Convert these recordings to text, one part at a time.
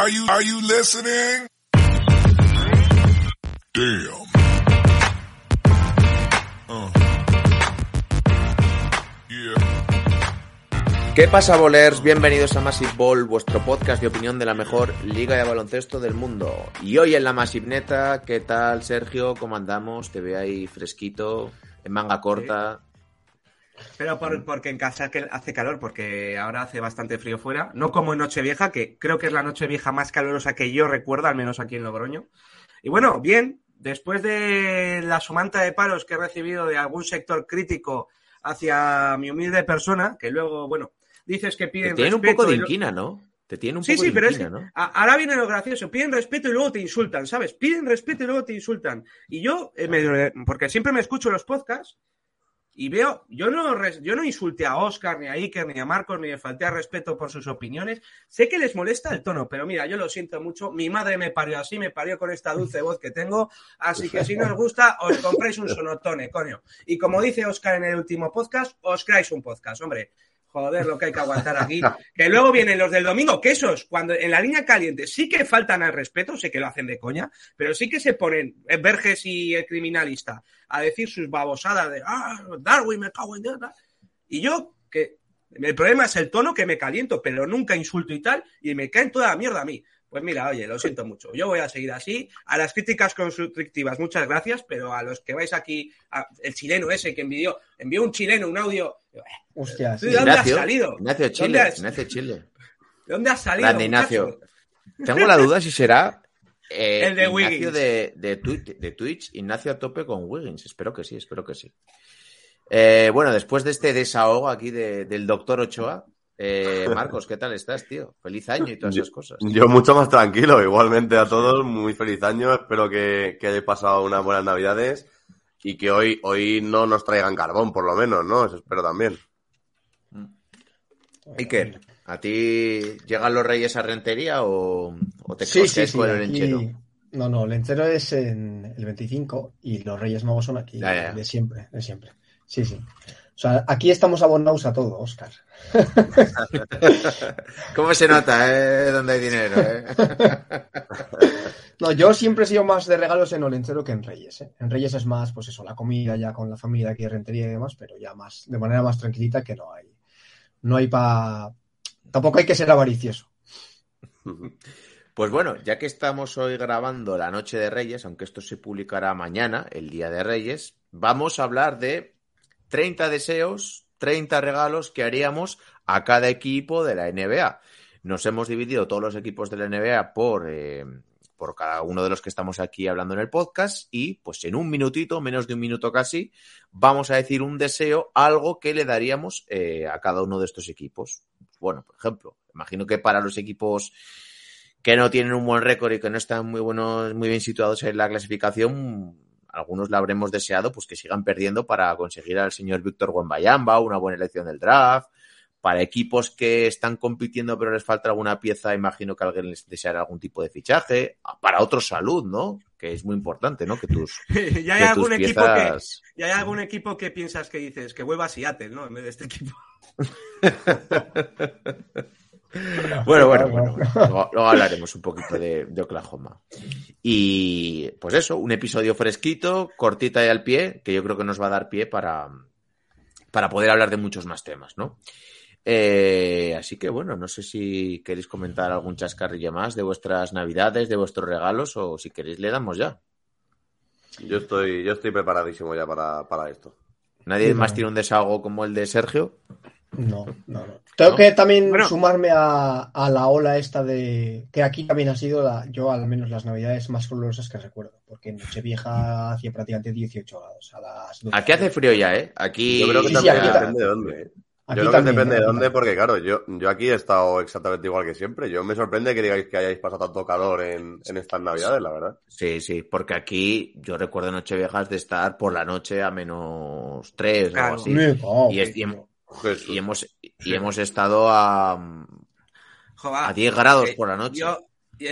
Are you, listening? Damn. Uh. Yeah. ¿Qué pasa, bolers? Bienvenidos a Massive Ball, vuestro podcast de opinión de la mejor liga de baloncesto del mundo. Y hoy en la Massive Neta, ¿qué tal, Sergio? ¿Cómo andamos? Te veo ahí fresquito, en manga corta. Pero por- porque en casa hace calor, porque ahora hace bastante frío fuera. No como en Nochevieja, que creo que es la Nochevieja más calurosa que yo recuerdo, al menos aquí en Logroño. Y bueno, bien, después de la sumanta de paros que he recibido de algún sector crítico hacia mi humilde persona, que luego, bueno, dices que Te piden tienen un respeto poco de inquina, ¿no? Te tienen un Sí, poco sí, de pero es inquina, ¿no? ahora viene lo gracioso. Piden respeto y luego te insultan, ¿sabes? Piden respeto y luego te insultan. Y yo, eh, me- porque siempre me escucho los podcasts y veo, yo no, yo no insulté a Oscar, ni a Iker, ni a Marcos, ni le falté al respeto por sus opiniones. Sé que les molesta el tono, pero mira, yo lo siento mucho. Mi madre me parió así, me parió con esta dulce voz que tengo. Así que si no os gusta, os compréis un sonotone, coño. Y como dice Oscar en el último podcast, os creáis un podcast, hombre. Joder, lo que hay que aguantar aquí. Que luego vienen los del domingo, que esos, cuando en la línea caliente sí que faltan al respeto, sé que lo hacen de coña, pero sí que se ponen eh, Verges y el criminalista a decir sus babosadas de ah, Darwin, me cago en tal". Y yo, que el problema es el tono que me caliento, pero nunca insulto y tal, y me caen toda la mierda a mí. Pues mira, oye, lo siento mucho. Yo voy a seguir así. A las críticas constructivas, muchas gracias, pero a los que vais aquí, a- el chileno ese que envió, envió un chileno un audio. Hostia, ¿Tú sí. de dónde has Ignacio, salido? Ignacio Chile, ¿Dónde has- Ignacio Chile. ¿De dónde has salido? Grande Ignacio. Tengo la duda si será eh, El de Ignacio Wiggins. de, de, Twitch, de Twitch, Ignacio a tope con Wiggins. Espero que sí, espero que sí. Eh, bueno, después de este desahogo aquí de- del doctor Ochoa, eh, Marcos, ¿qué tal estás, tío? Feliz año y todas esas cosas. Yo mucho más tranquilo, igualmente a todos, muy feliz año, espero que, que hayáis pasado unas buenas navidades y que hoy, hoy no nos traigan carbón, por lo menos, ¿no? Eso espero también. Iker, ¿a ti llegan los reyes a Rentería o, o te Sí, sí, coges sí. con el aquí- lenchero? No, no, el lenchero es en el 25 y los Reyes Magos son aquí, Ya, ya, ya. de siempre, de siempre. Sí, sí. O sea, aquí estamos abonados a todo, Oscar. ¿Cómo se nota, eh? Donde hay dinero, eh? No, yo siempre he sido más de regalos en Olenchero que en Reyes. ¿eh? En Reyes es más, pues eso, la comida ya con la familia aquí de Rentería y demás, pero ya más, de manera más tranquilita que no hay. No hay para. Tampoco hay que ser avaricioso. Pues bueno, ya que estamos hoy grabando la noche de Reyes, aunque esto se publicará mañana, el día de Reyes, vamos a hablar de 30 deseos, 30 regalos que haríamos a cada equipo de la NBA. Nos hemos dividido todos los equipos de la NBA por, eh, por cada uno de los que estamos aquí hablando en el podcast y pues en un minutito, menos de un minuto casi, vamos a decir un deseo, algo que le daríamos eh, a cada uno de estos equipos. Bueno, por ejemplo, imagino que para los equipos que no tienen un buen récord y que no están muy buenos, muy bien situados en la clasificación, algunos le habremos deseado pues que sigan perdiendo para conseguir al señor Víctor Wembayamba, una buena elección del draft. Para equipos que están compitiendo pero les falta alguna pieza, imagino que alguien les deseará algún tipo de fichaje. Para otros salud, ¿no? Que es muy importante, ¿no? Que tus, ya hay que algún tus equipo que piezas... ya hay algún equipo que piensas que dices que vuelva a Seattle, ¿no? En vez de este equipo. Bueno, bueno, bueno. Luego, luego hablaremos un poquito de, de Oklahoma. Y pues eso, un episodio fresquito, cortita y al pie, que yo creo que nos va a dar pie para, para poder hablar de muchos más temas, ¿no? Eh, así que bueno, no sé si queréis comentar algún chascarrillo más de vuestras navidades, de vuestros regalos, o si queréis le damos ya. Yo estoy, yo estoy preparadísimo ya para, para esto. ¿Nadie Sí, más no. tiene un desahogo como el de Sergio? No, no, no. Tengo ¿No? que también Bueno. sumarme a, a la ola esta de. que aquí también ha sido, la, yo al menos las navidades más colorosas que recuerdo. Porque en Nochevieja hacía prácticamente 18 grados. A las 12. Aquí hace frío ya, ¿eh? Aquí. Yo creo que Sí, sí, también aquí depende de dónde. ¿eh? Aquí yo creo también, que depende de dónde, porque claro, yo, yo aquí he estado exactamente igual que siempre. Yo me sorprende que digáis que hayáis pasado tanto calor en, en estas navidades, la verdad. Sí, sí, porque aquí yo recuerdo Nocheviejas de estar por la noche a menos 3 o algo así. Y, es- y hem- Jesús. y hemos, y hemos estado a, Joder, a 10 grados eh, por la noche. Yo,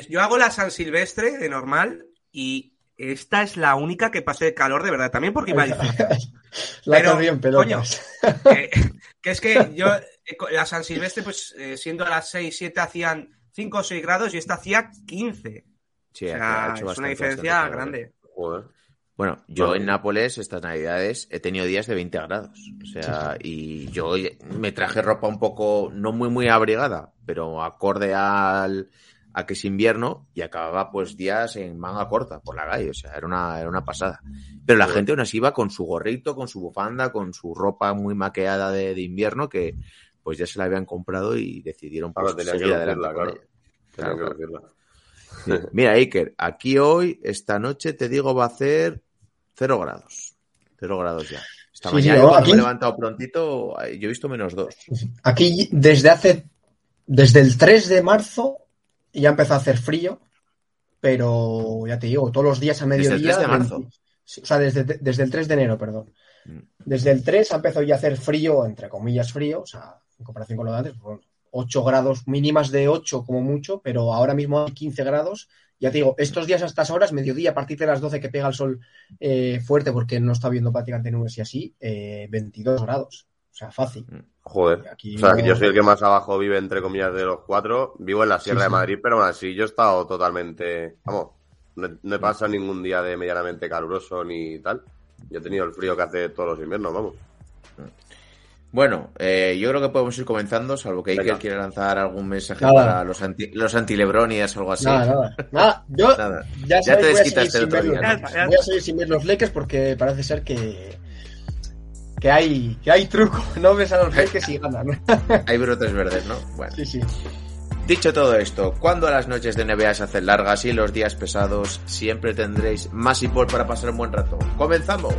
yo hago la San Silvestre de normal y esta es la única que pasé calor de verdad. También porque iba a decir La Pero, corrió en pelotas. que, que es que yo, eh, la San Silvestre, pues eh, siendo a las 6, 7 hacían 5 o 6 grados y esta hacía 15. Sí, O sea, ha hecho es una diferencia grande. Joder. Bueno, yo en Nápoles estas navidades he tenido días de 20 grados. O sea, y yo me traje ropa un poco, no muy, muy abrigada, pero acorde al, a que es invierno y acababa pues días en manga corta por la calle. O sea, era una, era una pasada. Pero la gente aún así iba con su gorrito, con su bufanda, con su ropa muy maqueada de, de invierno que pues ya se la habían comprado y decidieron pues, seguir adelante con claro. Mira, Iker, aquí hoy, esta noche, te digo, va a hacer cero grados. Cero grados ya. Esta Sí, mañana, sí, yo cuando aquí- me he levantado prontito, eh, yo he visto menos dos. Aquí desde hace, desde el 3 de marzo ya empezó a hacer frío, pero ya te digo, todos los días a ¿Desde el mediodía. 3 de marzo? 20 sí, o sea, desde, desde el 3 de enero, perdón. Mm. Desde el 3 ha empezado ya a hacer frío, entre comillas frío, o sea, en comparación con lo de antes, pues, bueno, 8 grados, mínimas de 8 como mucho, pero ahora mismo hay 15 grados. Ya te digo, estos días a estas horas, mediodía, a partir de las 12 que pega el sol eh, fuerte, porque no está viendo prácticamente nubes y así, eh, 22 grados. O sea, fácil. Joder. Aquí O sea, no- yo soy el que más abajo vive, entre comillas, de los cuatro. Vivo en la Sierra Sí, de sí. Madrid, pero aún así yo he estado totalmente. Vamos, no, no he pasado ningún día de medianamente caluroso ni tal. Yo he tenido el frío que hace todos los inviernos, vamos. Bueno, eh, yo creo que podemos ir comenzando, salvo que Iker quiera lanzar algún mensaje Nada. para los anti, los antilebronias o algo así. Nada, nada. Nada, yo Nada. ya, te voy a desquitaste seguir el sin otro ver día, los- ¿no? Voy a seguir sin ver los Lakers porque parece ser que que hay que hay truco. No ves a los Lakers y ganan. Hay brotes verdes, ¿no? Bueno. Sí, sí. Dicho todo esto, cuando las noches de NBA se hacen largas y los días pesados, siempre tendréis más Paul para pasar un buen rato. ¡Comenzamos!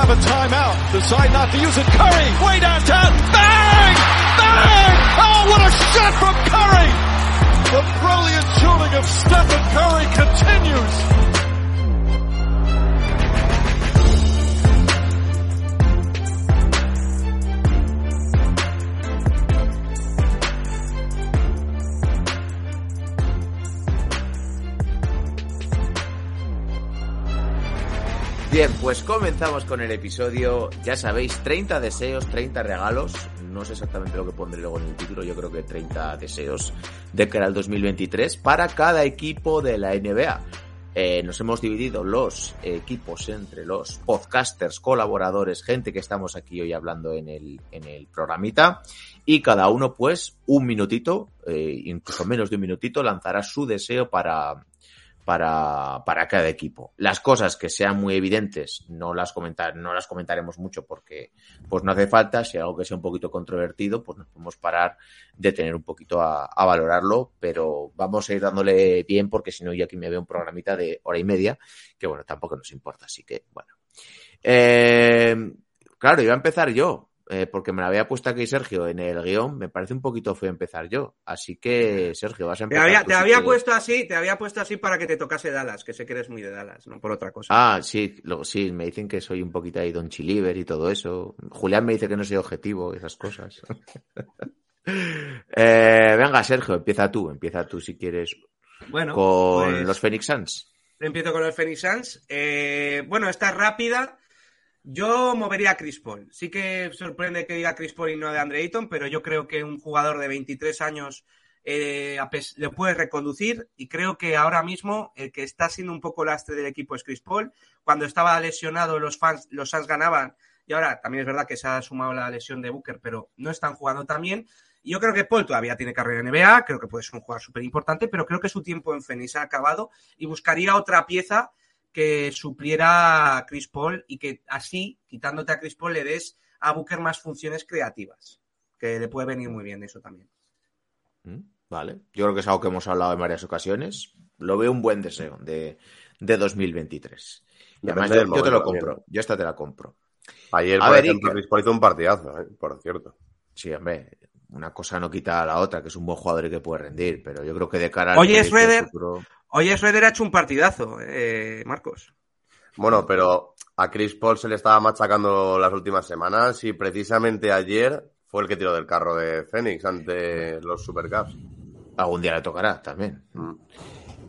Have a timeout. Decide not to use it. Curry, way downtown. Bang! Bang! Oh, what a shot from Curry! The brilliant shooting of Stephen Curry continues. Bien, pues comenzamos con el episodio. Ya sabéis, 30 deseos, 30 regalos. No sé exactamente lo que pondré luego en el título, yo creo que 30 deseos de cara al 2023 para cada equipo de la NBA. Eh, nos hemos dividido los equipos entre los podcasters, colaboradores, gente que estamos aquí hoy hablando en el, en el programita. Y cada uno, pues, un minutito, eh, incluso menos de un minutito, lanzará su deseo para, para, para cada equipo. Las cosas que sean muy evidentes no las, comentar, no las comentaremos mucho porque pues no hace falta. Si algo que sea un poquito controvertido, pues nos podemos parar de tener un poquito a, a valorarlo, pero vamos a ir dándole bien porque si no yo aquí me veo un programita de hora y media que bueno, tampoco nos importa. Así que bueno. Eh, claro, iba a empezar yo. Eh, porque me la había puesto aquí Sergio en el guion, me parece un poquito feo empezar yo. Así que, Sergio, vas a Te empezar. había, tú te había puesto así, te había puesto así para que te tocase Dallas, que sé que eres muy de Dallas, no por otra cosa. Ah, sí, lo, sí, me dicen que soy un poquito ahí Don Chiliver y todo eso. Julián me dice que no soy objetivo y esas cosas. Eh, venga, Sergio, empieza tú, empieza tú si quieres bueno, con pues, los Phoenix Suns. empiezo con los Phoenix Suns. Eh, bueno, esta es rápida. Yo movería a Chris Paul. Sí que sorprende que diga Chris Paul y no de Andre Ayton, pero yo creo que un jugador de 23 años eh, le puede reconducir y creo que ahora mismo el que está siendo un poco lastre del equipo es Chris Paul. Cuando estaba lesionado los fans, los Suns ganaban y ahora también es verdad que se ha sumado la lesión de Booker, pero no están jugando tan bien. Yo creo que Paul todavía tiene carrera en NBA, creo que puede ser un jugador súper importante, pero creo que su tiempo en Phoenix ha acabado y buscaría otra pieza que supliera a Chris Paul y que así, quitándote a Chris Paul, le des a Booker más funciones creativas, que le puede venir muy bien eso también. ¿Mm? Vale, yo creo que es algo que hemos hablado en varias ocasiones. Lo veo un buen deseo de, de 2023. Y además, yo, te lo también. compro, yo esta te la compro. Ayer, A por ver, ejemplo, Iker. Chris Paul hizo un partidazo, ¿eh? por cierto. Sí, hombre, una cosa no quita a la otra, que es un buen jugador y que puede rendir, pero yo creo que de cara al Oye, Schroeder. futuro- Oye, Schroeder ha hecho un partidazo, eh, Marcos. Bueno, pero a Chris Paul se le estaba machacando las últimas semanas y precisamente ayer fue el que tiró del carro de Phoenix ante los Supercaps. algún día le tocará también. Mm.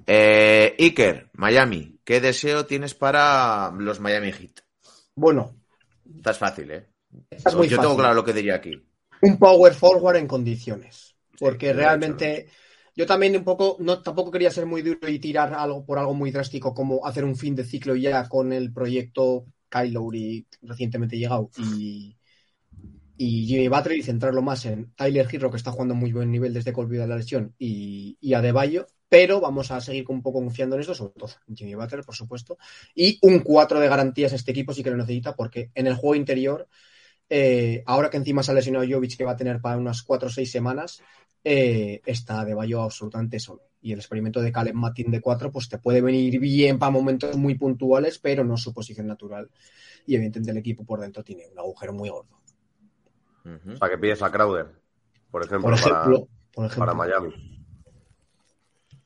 Eh, Iker, Miami, ¿qué deseo tienes para los Miami Heat? Bueno, Estás fácil, ¿eh? esta es muy Yo fácil. tengo claro lo que diría aquí. un power forward en condiciones. Porque Sí, realmente yo también un poco, no, tampoco quería ser muy duro y tirar algo por algo muy drástico como hacer un fin de ciclo ya con el proyecto Kyle Lowry recientemente llegado y, y Jimmy Butler y centrarlo más en Tyler Hero que está jugando muy buen nivel desde que volvió de la lesión y, y Adebayo, pero vamos a seguir un poco confiando en esto, sobre todo en Jimmy Butler, por supuesto, y un 4 de garantías este equipo sí que lo necesita porque en el juego interior eh, ahora que encima se ha lesionado Jovic, que va a tener para unas 4 o 6 semanas, eh, está de Bayo absolutamente solo. Y el experimento de Caleb Matin de 4, pues te puede venir bien para momentos muy puntuales, pero no su posición natural. Y evidentemente el equipo por dentro tiene un agujero muy gordo. Ujú. O sea, que pides a Crowder, por ejemplo, Por ejemplo, para, por ejemplo para Miami.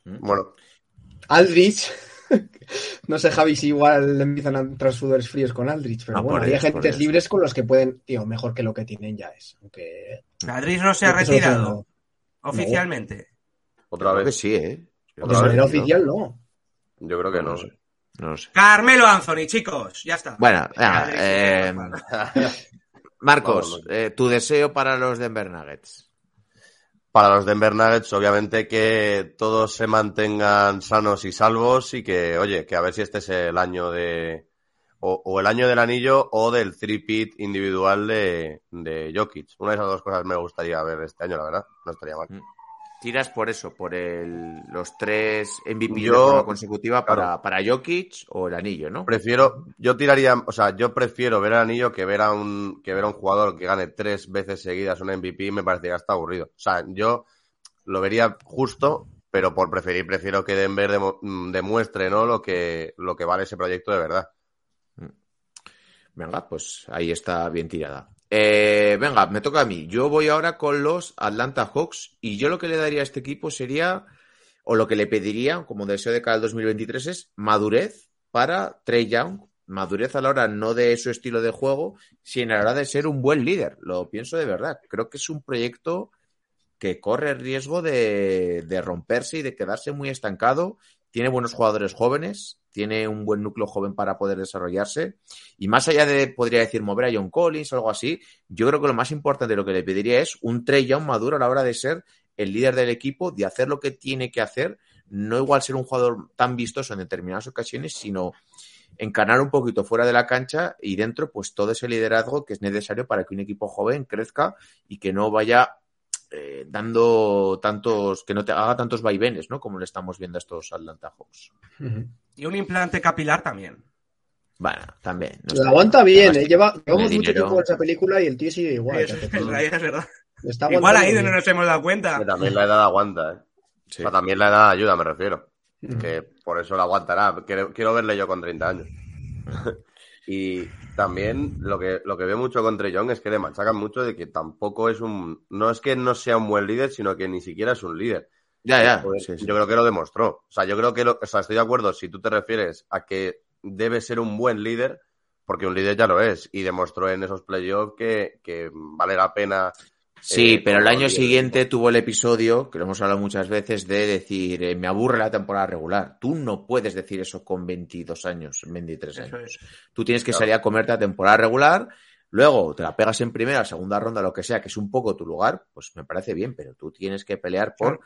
Mm. Bueno, Aldrich. no sé, Javi, si igual le empiezan a entrar sudores fríos con Aldrich, pero No, bueno, hay Dios. libres con los que pueden, tío, mejor que lo que tienen ya es. Aunque. Madrid no se ha retirado no- oficialmente. otra que vez. sí, ¿eh? De Otra vez, ¿no? oficial, no. Yo creo que No sé. No sé. Carmelo Anthony, chicos, ya está. Bueno, eh, Marcos, eh, tu deseo para los Denver Nuggets. Para los Denver Nuggets, obviamente que todos se mantengan sanos y salvos y que, oye, que a ver si este es el año de. O, el año del anillo o del three-pit individual de, de Jokic. Una de esas dos cosas me gustaría ver este año, la verdad. No estaría mal. Tiras por eso, por el, los tres MVP de Yo- forma consecutiva para, claro. para Jokic o el anillo, ¿no? Prefiero, yo tiraría, o sea, yo prefiero ver el anillo que ver a un, que ver a un jugador que gane tres veces seguidas un MVP me parecería hasta aburrido. O sea, yo lo vería justo, pero por preferir, prefiero que Denver mm, demuestre, ¿no? Lo que, lo que vale ese proyecto de verdad. Venga, pues ahí está bien tirada. Eh, venga, me toca a mí. Yo voy ahora con los Atlanta Hawks y yo lo que le daría a este equipo sería, o lo que le pediría como deseo de cara al 2023 es madurez para Trey Young. Madurez a la hora no de su estilo de juego, sino a la hora de ser un buen líder. Lo pienso de verdad. Creo que es un proyecto que corre el riesgo de, de romperse y de quedarse muy estancado. Tiene buenos jugadores jóvenes, tiene un buen núcleo joven para poder desarrollarse. Y más allá de, podría decir, mover a John Collins o algo así, yo creo que lo más importante lo que le pediría es un Trey Young maduro a la hora de ser el líder del equipo, de hacer lo que tiene que hacer, no igual ser un jugador tan vistoso en determinadas ocasiones, sino encarnar un poquito fuera de la cancha y dentro, pues todo ese liderazgo que es necesario para que un equipo joven crezca y que no vaya eh, dando tantos, que no te haga tantos vaivenes, ¿no? Como le estamos viendo a estos Atlanta Hawks. Y un implante capilar también. Bueno, también. no La está aguanta bien, Además, eh. Lleva, llevamos mucho dinero. tiempo con esa película y el tío sigue igual. Eso es, en verdad. Está Igual ahí no bien. nos hemos dado cuenta. Que también la edad aguanta, ¿eh? Sí. O sea, también la edad ayuda, me refiero. Que por eso la aguantará. Quiero, quiero verle yo con 30 años. y también lo que, lo que veo mucho con Trey Young es que le machacan mucho de que tampoco es un. No es que no sea un buen líder, sino que ni siquiera es un líder. Ya, ya. Pues sí, sí. Yo creo que lo demostró. O sea, yo creo que lo, o sea, estoy de acuerdo si tú te refieres a que debe ser un buen líder, porque un líder ya lo es, y demostró en esos playoffs que, que vale la pena. Sí, eh, pero el año siguiente tuvo el episodio, que lo hemos hablado muchas veces, de decir, eh, me aburre la temporada regular. Tú no puedes decir eso con 22 años, 23 Eso años. es. Tú tienes que Claro. salir a comerte la temporada regular, luego te la pegas en primera, segunda ronda, lo que sea, que es un poco tu lugar, pues me parece bien, pero tú tienes que pelear por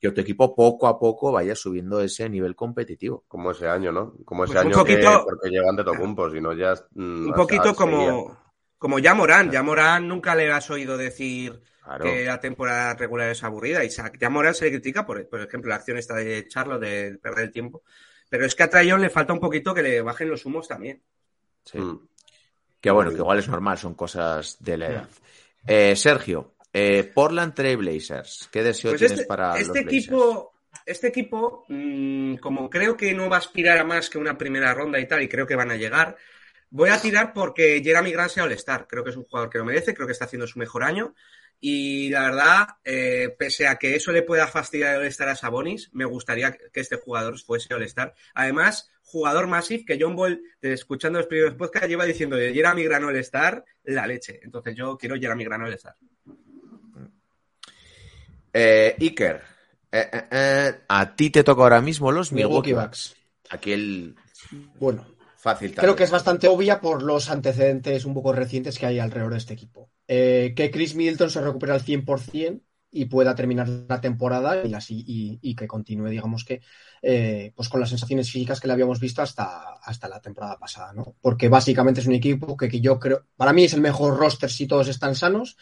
que tu equipo poco a poco vaya subiendo ese nivel competitivo. Como ese año, ¿no? Como ese Pues un año que poquito- porque llegan de Tocumpo, si no ya. mm, Un poquito como, como ya Morán. Ya Morán nunca le has oído decir Claro. que la temporada regular es aburrida. Y ya Morán se le critica, por, por ejemplo, la acción esta de Charlo de perder el tiempo. Pero es que a Trayon le falta un poquito que le bajen los humos también. Sí. Mm. Que bueno, que igual es normal, son cosas de la edad. Eh, Sergio, eh, Portland Trail Blazers, ¿qué deseo Pues tienes este, para este los Blazers? equipo, este equipo, mm, como creo que no va a aspirar a más que una primera ronda y tal, y creo que van a llegar, voy a tirar porque Jeremy Grant sea All-Star. Creo que es un jugador que lo merece, creo que está haciendo su mejor año. Y la verdad, eh, pese a que eso le pueda fastidiar el All-Star a Sabonis, me gustaría que este jugador fuese All-Star. Además, jugador Massive, que John Ball, escuchando los primeros podcasts, lleva diciendo de Jeremy Grant All-Star, la leche. Entonces yo quiero Jeremy Grant All-Star. Eh, Iker, eh, eh, eh, a ti te toca ahora mismo los Milwaukee. Bucks. Aquí el Bueno, Fácil creo que es bastante obvia por los antecedentes un poco recientes que hay alrededor de este equipo. Eh, que Chris Middleton se recupere al 100% y pueda terminar la temporada y, las- y- y- y que continúe, digamos que, eh, pues con las sensaciones físicas que le habíamos visto hasta, hasta la temporada pasada, ¿no? Porque básicamente es un equipo que, que yo creo, para mí es el mejor roster si todos están sanos.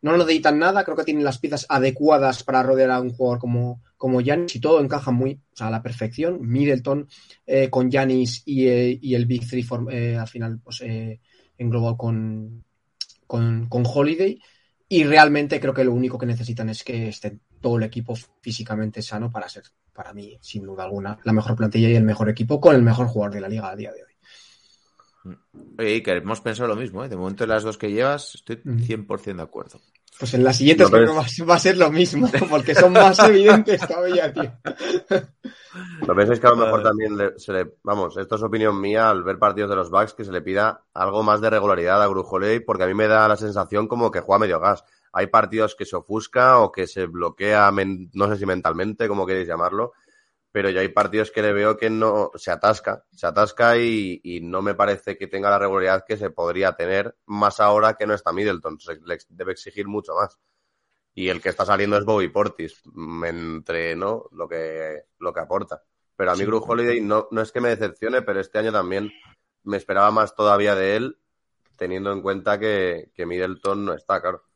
No necesitan nada, creo que tienen las piezas adecuadas para rodear a un jugador como, como y todo encaja muy o sea, a la perfección. Middleton eh, con Giannis y, eh, y el Big Three form- eh, al final pues, eh, englobado con, con, con Holiday. Y realmente creo que lo único que necesitan es que esté todo el equipo físicamente sano para ser, para mí, sin duda alguna, la mejor plantilla y el mejor equipo con el mejor jugador de la liga a día de hoy. Oye, Iker, hemos pensado lo mismo, ¿eh? De momento, las dos que llevas, estoy Mm. 100% de acuerdo. Pues en las siguientes No, que va a ser- lo mismo, porque son más evidentes todavía, tío. Lo que es que a lo mejor también le- se le, vamos, esto es opinión mía al ver partidos de los Bucks que se le pida algo más de regularidad a Grujoley porque a mí me da la sensación como que juega medio gas. Hay partidos que se ofusca o que se bloquea, men- no sé si mentalmente, como queréis llamarlo, pero yo hay partidos que le veo que no se atasca, se atasca y, y no me parece que tenga la regularidad que se podría tener, más ahora que no está Middleton, se le debe exigir mucho más. Y el que está saliendo es Bobby Portis, mm, entre ¿no? lo que lo que aporta. Pero a mí Sí. Gru Holiday no, no es que me decepcione, pero este año también me esperaba más todavía de él, teniendo en cuenta que, que Middleton no está, claro.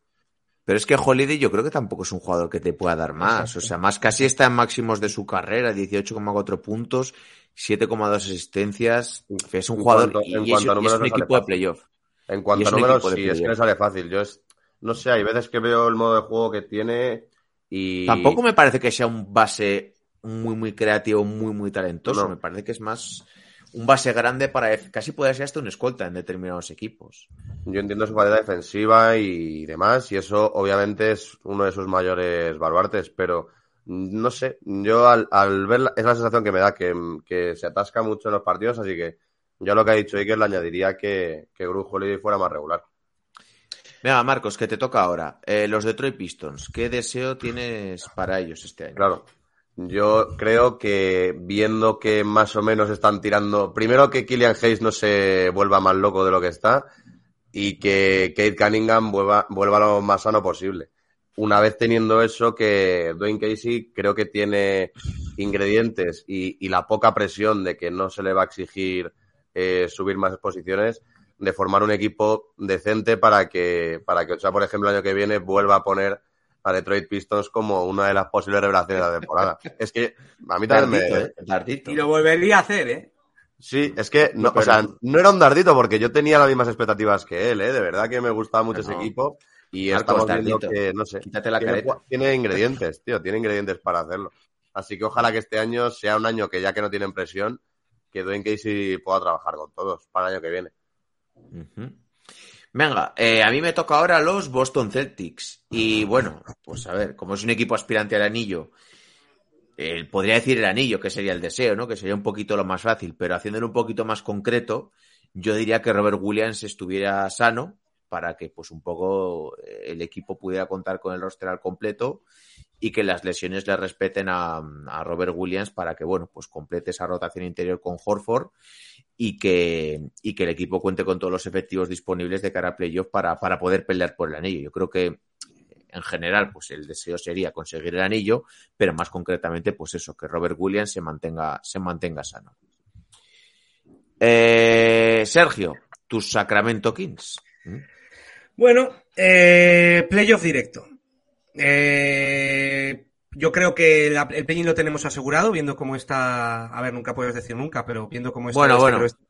Pero es que Holiday yo creo que tampoco es un jugador que te pueda dar más. Exacto. O sea, más casi está en máximos de su carrera, 18,4 puntos, 7,2 asistencias. Es un En jugador cuanto- y, en y es, y un equipo de playoff. En cuanto a números, sí, es que le sale fácil. Yo es, no sé, hay veces que veo el modo de juego que tiene y... Tampoco me parece que sea un base muy, muy creativo, muy, muy talentoso. No. Me parece que es más un base grande para casi puede ser hasta un escolta en determinados equipos. Yo entiendo su calidad defensiva y demás, y eso obviamente es uno de sus mayores baluartes, pero no sé, yo al, al verla, es la sensación que me da que, que se atasca mucho en los partidos, así que yo lo que ha dicho Iker le añadiría que, que Gru Holiday fuera más regular. Venga, Marcos, que te toca ahora. Eh, los Detroit Pistons, ¿qué deseo tienes para ellos este año? Claro, yo creo que viendo que más o menos están tirando, primero que Killian Hayes no se vuelva más loco de lo que está y que Kate Cunningham vuelva, vuelva lo más sano posible. Una vez teniendo eso, que Dwayne Casey creo que tiene ingredientes y, y la poca presión de que no se le va a exigir eh, subir más posiciones, de formar un equipo decente para que, para que Ochoa, por ejemplo, el año que viene vuelva a poner a Detroit Pistons como una de las posibles revelaciones de la temporada. es que a mí también Dardito, me... ¿eh? Dardito. Y lo volvería a hacer, ¿eh? Sí, es que, no, o sea, no era un dardito porque yo tenía las mismas expectativas que él, ¿eh? De verdad que me gustaba mucho No. ese equipo y Marcos, estamos viendo dardito. que, no sé, Quítate la tiene, careta. tiene ingredientes, tío, tiene ingredientes para hacerlo. Así que ojalá que este año sea un año que ya que no tienen presión, que Dwayne Casey pueda trabajar con todos para el año que viene. Ujú. Venga, eh, a mí me toca ahora los Boston Celtics. Y bueno, pues a ver, como es un equipo aspirante al anillo, eh, podría decir el anillo, que sería el deseo, ¿no? Que sería un poquito lo más fácil, pero haciéndolo un poquito más concreto, yo diría que Robert Williams estuviera sano para que pues un poco eh, el equipo pudiera contar con el roster al completo y que las lesiones le respeten a, a Robert Williams para que, bueno, pues complete esa rotación interior con Horford y que, y que el equipo cuente con todos los efectivos disponibles de cara a playoff para, para poder pelear por el anillo. Yo creo que en general, pues el deseo sería conseguir el anillo, pero más concretamente, pues eso, que Robert Williams se mantenga, se mantenga sano. Eh, Sergio, tus Sacramento Kings. ¿Mm? Bueno, eh, playoff directo. Eh, yo creo que la- el play-in lo tenemos asegurado, viendo cómo está. A ver, nunca puedes decir nunca, pero viendo cómo está. Bueno, este, bueno. este-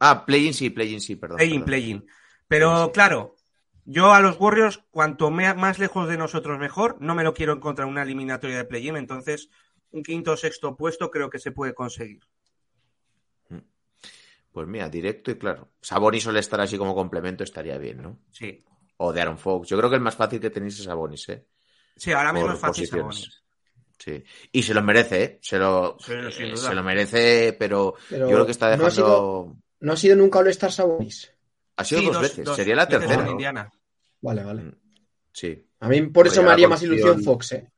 Ah, play-in sí, play-in sí, perdón. Play-in, play-in. Pero claro, yo a los Warriors, cuanto me- más lejos de nosotros mejor, no me lo quiero encontrar en una eliminatoria de play-in, entonces un quinto o sexto puesto creo que se puede conseguir. Pues mira, directo y claro. Sabonis suele estar así como complemento, estaría bien, ¿no? Sí. O de Aaron Fox. Yo creo que el más fácil que tenéis es Sabonis, ¿eh? Sí, ahora mismo es fácil. Sabonis. Sí. Y se lo merece, ¿eh? Se lo, Sí, eh, se lo merece, pero, Pero yo creo que está no ha dejando. sido- No ha sido nunca All-Star Sabonis. Ha sido Sí, dos, veces. dos Sería la tercera. ¿no? Indiana. Vale, vale. Sí. A mí por eso me haría más ilusión Fox, ¿eh?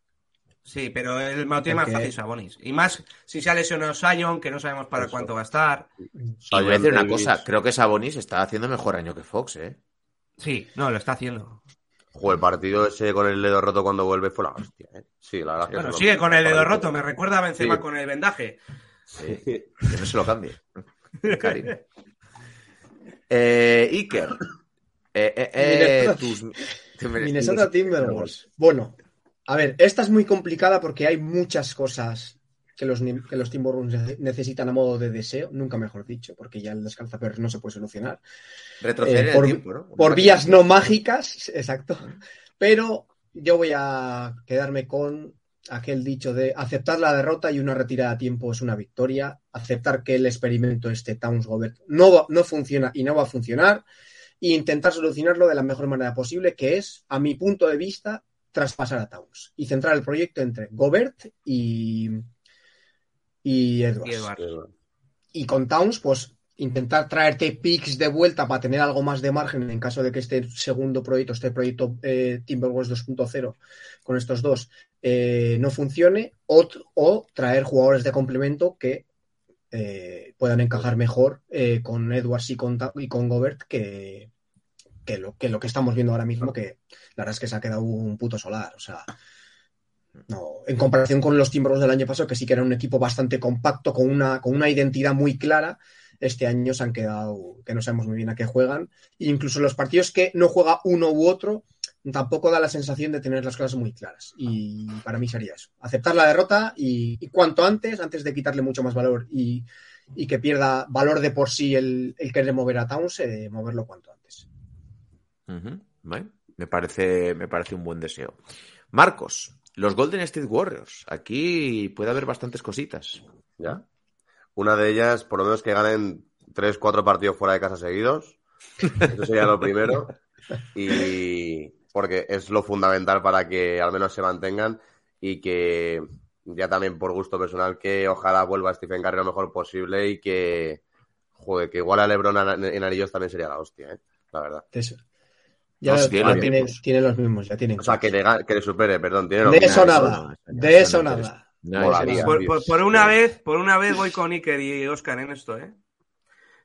Sí, pero el me lo tiene más fácil Sabonis. Y más si se ha lesionado Sion, que no sabemos para Eso. cuánto va a estar. Y voy a decir una cosa, creo que Sabonis está haciendo mejor año que Fox, ¿eh? Sí, no, lo está haciendo. Jo, el partido ese con el dedo roto cuando vuelve fue la hostia, ¿eh? Sí, la verdad es que Bueno, lo- sigue con el dedo roto, me recuerda a Benzema Sí. con el vendaje. Sí, que no se lo cambie. Karim. Eh, Iker. Eh, eh, eh, tus- Minnesota Timberwolves. Bueno, a ver, esta es muy complicada porque hay muchas cosas que los, que los Timberwolves nece- necesitan a modo de deseo, nunca mejor dicho, porque ya el descalzaperros no se puede solucionar. Retroceder Eh, por- el tiempo, ¿no? Por vías no mágicas, exacto. Pero yo voy a quedarme con aquel dicho de aceptar la derrota y una retirada a tiempo es una victoria, aceptar que el experimento este Towns Gobert no, va- no funciona y no va a funcionar e intentar solucionarlo de la mejor manera posible, que es, a mi punto de vista, traspasar a Towns y centrar el proyecto entre Gobert y, y Edwards. Y Edwards. Y con Towns, pues intentar traerte picks de vuelta para tener algo más de margen en caso de que este segundo proyecto, este proyecto eh, Timberwolves 2.0 con estos dos eh, no funcione o, o traer jugadores de complemento que eh, puedan encajar mejor eh, con Edwards y con, y con Gobert que, que, lo, que lo que estamos viendo ahora mismo que la verdad es que se ha quedado un puto solar, o sea no, en comparación con los Timberwolves del año pasado, que sí que era un equipo bastante compacto, con una, con una identidad muy clara, este año se han quedado, que no sabemos muy bien a qué juegan. E incluso los partidos que no juega uno u otro, tampoco da la sensación de tener las cosas muy claras. Y para mí sería eso. Aceptar la derrota y, cuanto antes, antes de quitarle mucho más valor y, y que pierda valor de por sí el, el querer mover a Towns, eh, moverlo cuanto antes. Vale. Me parece, me parece un buen deseo. Marcos, los Golden State Warriors. Aquí puede haber bastantes cositas. ¿Ya? Una de ellas, por lo menos que ganen tres, cuatro partidos fuera de casa seguidos. Eso sería lo primero. Y porque es lo fundamental para que al menos se mantengan y que ya también por gusto personal que ojalá vuelva Stephen Curry lo mejor posible y que joder, que igual a LeBron en en anillos también sería la hostia, ¿eh? la verdad. Eso. Ya No, sí, tiene los tiene, mismos. tiene los mismos, ya tienen. O sea, que le, que le supere, perdón. Tiene de eso nada, de eso nada. Por, por- por una vez, por una vez voy con Iker y Oscar en esto, ¿eh?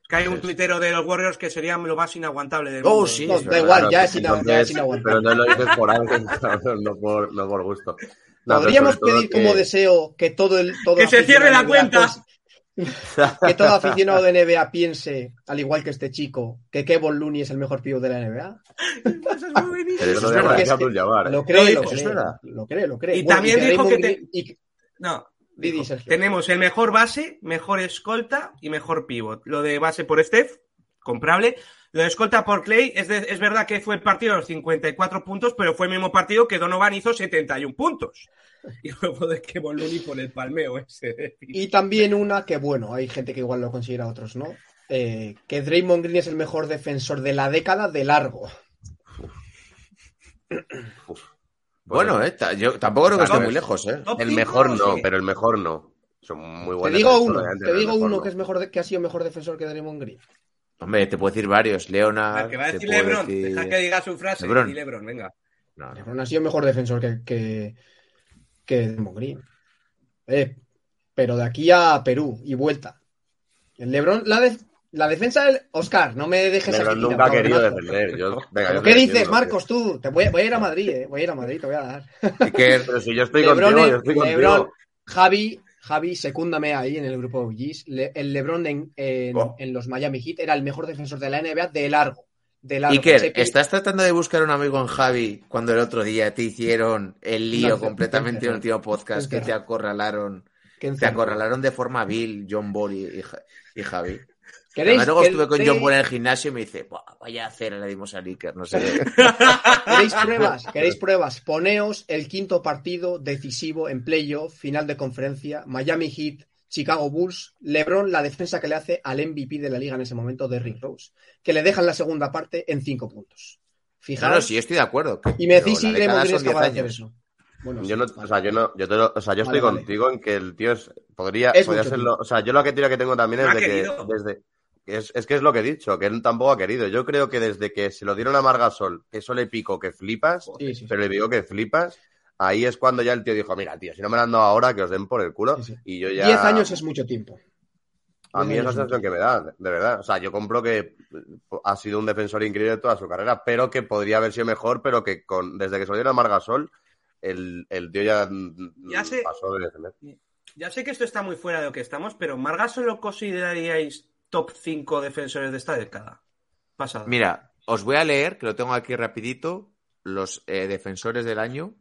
Es que hay un tuitero de los Warriors que sería lo más inaguantable del Oh, mundo. sí. No, es da verdad, igual, Claro, ya pues es, ya es inaguantable. Pero no lo dices por algo, no por, no por gusto. No, Podríamos pedir que- como deseo que todo el todo Que se cierre la cuenta. que todo aficionado de NBA piense, al igual que este chico, que Kevin Looney es el mejor pívot de la NBA. Eso es muy. Lo cree, lo cree, verdad. lo cree, lo cree. Y Bueno, también dijo Raymond que te- Green- y- No. Tenemos el mejor base, mejor escolta y mejor pivot. Lo de base por Steph, comprable. Lo de escolta por Clay, es, de- es verdad que fue el partido de los 54 puntos, pero fue el mismo partido que Donovan hizo 71 puntos. Y luego de que Looney por el palmeo ese. Y también una que, bueno, hay gente que igual lo considera, otros no. eh, que Draymond Green es el mejor defensor de la década de largo. Bueno, eh, yo tampoco creo que esté muy lejos, ¿eh? El mejor no, pero el mejor no. Son muy Te buenos. digo defensores, uno, te digo uno no. que es mejor de- que ha sido mejor defensor que Draymond Green. Hombre, te puedo decir varios. Leonard. que va a te decir Lebron. decir- Deja que diga su frase. Lebron. Y Lebron, venga. No, no. LeBron ha sido mejor defensor que, que, que Draymond Green. Eh, pero de aquí a Perú y vuelta. El LeBron, la, de- la defensa del Oscar, no me dejes Lebron aquí nunca ha querido defender. Yo, venga, ¿Pero yo ¿Qué dices, Marcos, tú? Te voy, voy a ir a Madrid, eh. Voy a ir a Madrid, te voy a dar. Iker, Pero si yo estoy Lebron, contigo, yo estoy contigo. Lebron, Javi, Javi, secúndame ahí en el grupo de OGs. Le- el LeBron en, en- Oh. en los Miami Heat era el mejor defensor de la NBA de largo. De. Iker, que- ¿estás tratando de buscar un amigo en Javi cuando el otro día te hicieron el lío No, completamente en el último podcast que te acorralaron? Te acorralaron de forma vil John Ball y, y Ja- y Javi. ¿Queréis Además, luego estuve con John Ball en el gimnasio y me dice, "Buah, vaya a hacer le dimos a Iker, no sé. ¿Queréis pruebas? ¿Queréis pruebas? Poneos el quinto partido decisivo en playoff, final de conferencia, Miami Heat, Chicago Bulls, LeBron, la defensa que le hace al MVP de la liga en ese momento, Derrick Rose, que le dejan la segunda parte en cinco puntos. Fijaros, no, sí, estoy de acuerdo. que- y me decís si Draymond Green es son 10 capaz de hacer años. eso. Bueno, Yo sí, no, vale. o sea, yo no, yo te lo- o sea, yo Vale, estoy vale. contigo en que el tío es, podría, Es podría serlo, tío. o sea, yo la teoría que tengo también es de que desde, es, es que es lo que he dicho, que él tampoco ha querido. Yo creo que desde que se lo dieron a Margasol, que eso le pico que flipas, Sí, sí, sí. pero le digo que flipas, ahí es cuando ya el tío dijo, mira, tío, si no me lo han dado ahora, que os den por el culo. Sí, sí. Y yo ya... Diez años es mucho tiempo. A mí es la sensación que me da, de verdad. O sea, yo compro que ha sido un defensor increíble toda su carrera, pero que podría haber sido mejor, pero que con desde que salió el Margasol, el, el tío ya, mm, Ya sé. pasó de defender. Ya sé que esto está muy fuera de lo que estamos, pero ¿Margaso lo consideraríais top 5 defensores de esta década? Pasada. Mira, os voy a leer, que lo tengo aquí rapidito, los eh, defensores del año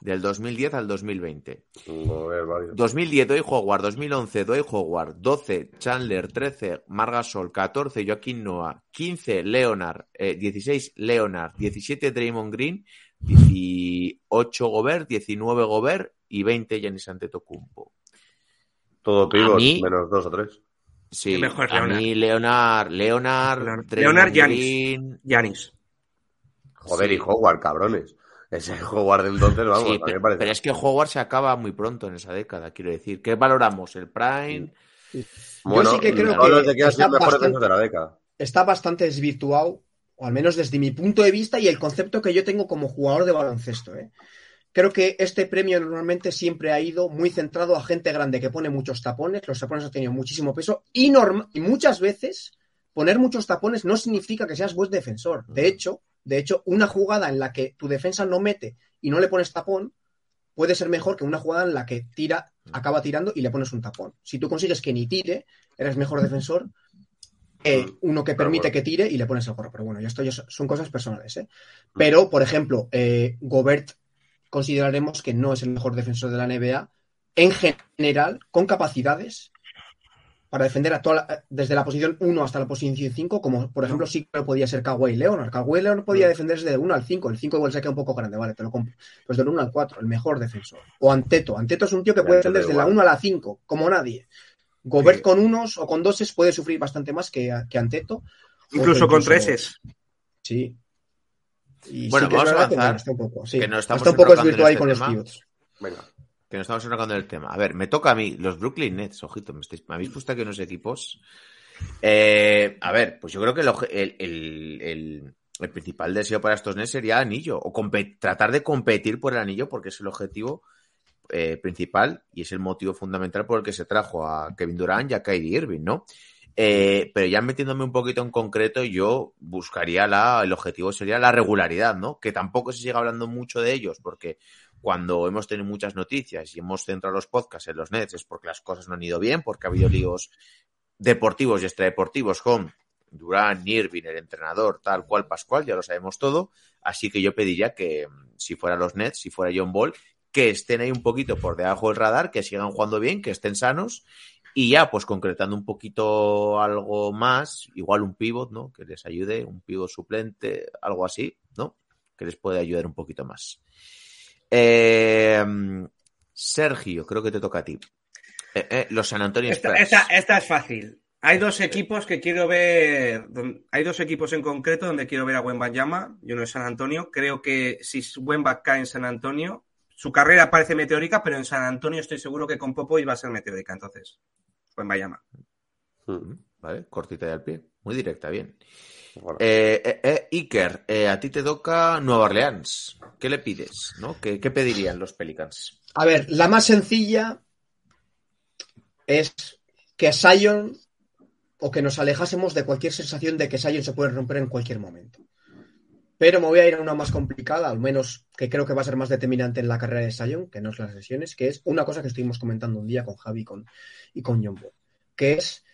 del 2010 al 2020. A ver, varios. 2010 Doy Howard, 2011 Doy Howard, 12 Chandler, 13 Margasol, 14 Joaquín Noah, 15 Leonard, eh, 16 Leonard, 17 Draymond Green, 18 Gobert, 19 Gobert y 20 Giannis Antetokounmpo. Todo pibos, mí- menos dos o tres. Sí, mejor a mí Leonard, Leonard, Leonard, Leonard. Green, Yanis. Joder, Sí. y Howard, cabrones. Ese Howard de entonces, vamos, Sí, a mí me pero, parece. pero es que Howard se acaba muy pronto en esa década, quiero decir. ¿Qué valoramos? ¿El Prime? Bueno, sí que creo que que ha sido está el mejor bastante- defensor de la década. Está bastante desvirtuado, o al menos desde mi punto de vista y el concepto que yo tengo como jugador de baloncesto. ¿eh? Creo que este premio normalmente siempre ha ido muy centrado a gente grande que pone muchos tapones. Los tapones han tenido muchísimo peso y, y muchas veces poner muchos tapones no significa que seas buen defensor. De hecho, de hecho, una jugada en la que tu defensa no mete y no le pones tapón puede ser mejor que una jugada en la que tira, acaba tirando y le pones un tapón. Si tú consigues que ni tire, eres mejor defensor que uno que permite que tire y le pones el gorro. Pero bueno, ya esto ya son cosas personales. ¿eh? Pero, por ejemplo, eh, Gobert consideraremos que no es el mejor defensor de la NBA en general, con capacidades para defender a toda la- desde la posición 1 hasta la posición 5, como por ejemplo sí que podía ser Kawhi Leonard. Kawhi Leonard podía defenderse del 1 al 5, el 5 igual se queda un poco grande, vale, te lo compro. Pues del 1 al 4, el mejor defensor. O Anteto, Anteto es un tío que puede defender desde la igual. 1 a la 5, como nadie. Gobert Sí. con unos o con doses puede sufrir bastante más que, que Anteto. Incluso con treses. Sí. Y Bueno, sí que es vamos a que, avanzar, bueno, está un poco, sí. que nos estamos está un poco desvirtuado ahí este con los tema. pivots. Venga. Que nos estamos enrocando en el tema. A ver, me toca a mí, los Brooklyn Nets, ojito, me, estáis- me habéis puesto aquí unos equipos. Eh, a ver, pues yo creo que el, principal deseo para estos Nets sería anillo, o tratar de competir por el anillo, porque es el objetivo eh, principal y es el motivo fundamental por el que se trajo a Kevin Durant y a Kyrie Irving, ¿no? Eh, pero ya metiéndome un poquito en concreto, yo buscaría la, el objetivo sería la regularidad, ¿no? Que tampoco se siga hablando mucho de ellos, porque cuando hemos tenido muchas noticias y hemos centrado los podcasts en los Nets es porque las cosas no han ido bien, porque ha habido líos deportivos y extradeportivos con Durán, Irving, el entrenador, tal cual, Pascual, ya lo sabemos todo. Así que yo pediría que si fuera los Nets, si fuera John Ball, que estén ahí un poquito por debajo del radar, que sigan jugando bien, que estén sanos y ya, pues concretando un poquito algo más, igual un pivot, ¿no? Que les ayude, un pivot suplente, algo así, ¿no? Que les puede ayudar un poquito más. Eh, Sergio, creo que te toca a ti. Eh, eh, los San Antonio Esta, Spurs. esta- esta es fácil. Hay dos equipos que quiero ver. Hay dos equipos en concreto donde quiero ver a Wembanyama y uno es San Antonio. Creo que si Wemba cae en San Antonio, su carrera parece meteórica, pero en San Antonio estoy seguro que con Popo iba a ser meteórica. Entonces, Wembanyama. Mm. Vale, cortita y al pie. Muy directa, bien. Bueno. Eh, eh, eh, Iker, eh, a ti te toca Nueva Orleans. ¿Qué le pides? ¿no? ¿Qué, qué pedirían los Pelicans? A ver, la más sencilla es que Sion o que nos alejásemos de cualquier sensación de que Sion se puede romper en cualquier momento. Pero me voy a ir a una más complicada, al menos que creo que va a ser más determinante en la carrera de Sion, que no es las lesiones, que es una cosa que estuvimos comentando un día con Javi y con, y con John Ball, que es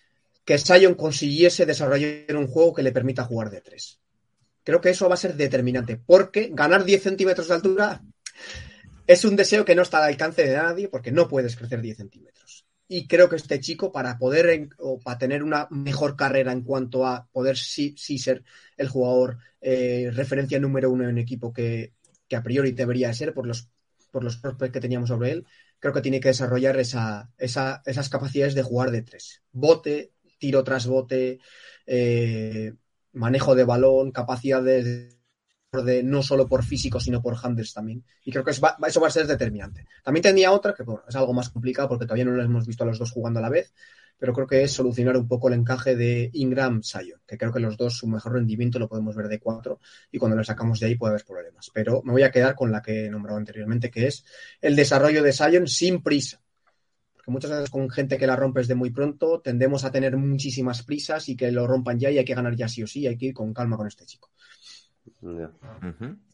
que Sion consiguiese desarrollar un juego que le permita jugar de tres. Creo que eso va a ser determinante, porque ganar 10 centímetros de altura es un deseo que no está al alcance de nadie porque no puedes crecer 10 centímetros. Y creo que este chico, para poder o para tener una mejor carrera en cuanto a poder sí, sí ser el jugador eh, referencia número uno en equipo que, que a priori debería ser por los, por los prospects que teníamos sobre él, creo que tiene que desarrollar esa, esa- esas capacidades de jugar de tres. Bote, tiro tras bote, eh, manejo de balón, capacidad de, de no solo por físico, sino por handles también. Y creo que eso va, a ser determinante. También tenía otra, que es algo más complicado porque todavía no lo hemos visto a los dos jugando a la vez, pero creo que es solucionar un poco el encaje de Ingram Sion, que creo que los dos su mejor rendimiento lo podemos ver de 4 y cuando lo sacamos de ahí puede haber problemas. Pero me voy a quedar con la que he nombrado anteriormente, que es el desarrollo de Sion sin prisa. Porque muchas veces con gente que la rompes de muy pronto tendemos a tener muchísimas prisas y que lo rompan ya y hay que ganar ya sí o sí, hay que ir con calma con este chico.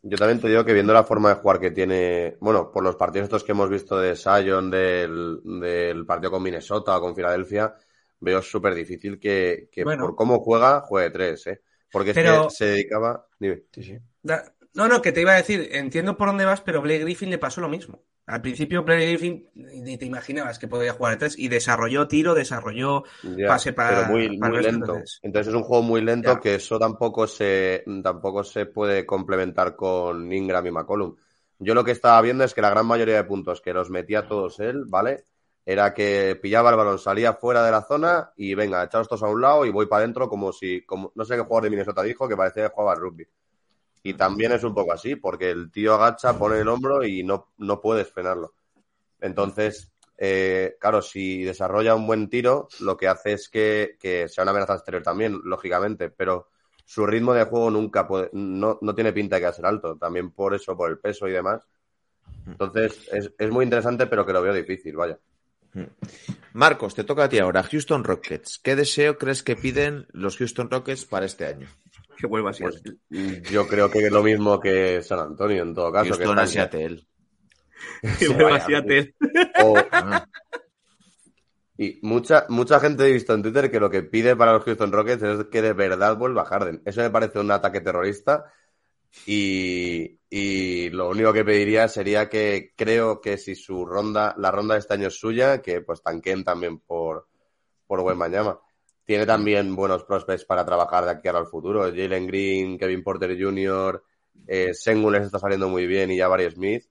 Yo también te digo que viendo la forma de jugar que tiene, bueno, por los partidos estos que hemos visto de Sion, del, del partido con Minnesota o con Filadelfia, veo súper difícil que, que Bueno. por cómo juega, juegue tres, ¿eh? Porque es Pero- que se dedicaba... Dime. Sí, sí. Da- No, no, que te iba a decir, entiendo por dónde vas, pero Blake Griffin le pasó lo mismo. Al principio Griffin ni te imaginabas que podía jugar de tres y desarrolló tiro, desarrolló Ya, pase para- pero muy, para muy lento. entonces. Entonces es un juego muy lento Ya. que eso tampoco se, tampoco se puede complementar con Ingram y McCollum. Yo lo que estaba viendo es que la gran mayoría de puntos que los metía todos él, ¿vale? Era que pillaba el balón, salía fuera de la zona y venga, echaos todos a un lado y voy para adentro como si, como, no sé qué jugador de Minnesota dijo que parecía que jugaba al rugby. Y también es un poco así, porque el tío agacha, pone el hombro y no, no puedes frenarlo. Entonces, eh, claro, si desarrolla un buen tiro, lo que hace es que, que sea una amenaza exterior también, lógicamente, pero su ritmo de juego nunca puede, no, no tiene pinta de que va a ser alto, también por eso, por el peso y demás. Entonces, es, es muy interesante, pero que lo veo difícil, vaya. Marcos, te toca a ti ahora. Houston Rockets. ¿Qué deseo crees que piden los Houston Rockets para este año? Que vuelva así. Pues, yo creo que es lo mismo que San Antonio, en todo caso. que Houston a están- Seattle. que vuelva a Tel. o- Ah, Y mucha, mucha gente he visto en Twitter que lo que pide para los Houston Rockets es que de verdad vuelva Harden. Eso me parece un ataque terrorista. Y, y lo único que pediría sería que creo que si su ronda, la ronda de este año es suya, que pues tanquen también por, por buen mañana. Tiene también buenos prospects para trabajar de aquí ahora al futuro. Jalen Green, Kevin Porter Jr., eh, Sengun les está saliendo muy bien y Jabari Smith.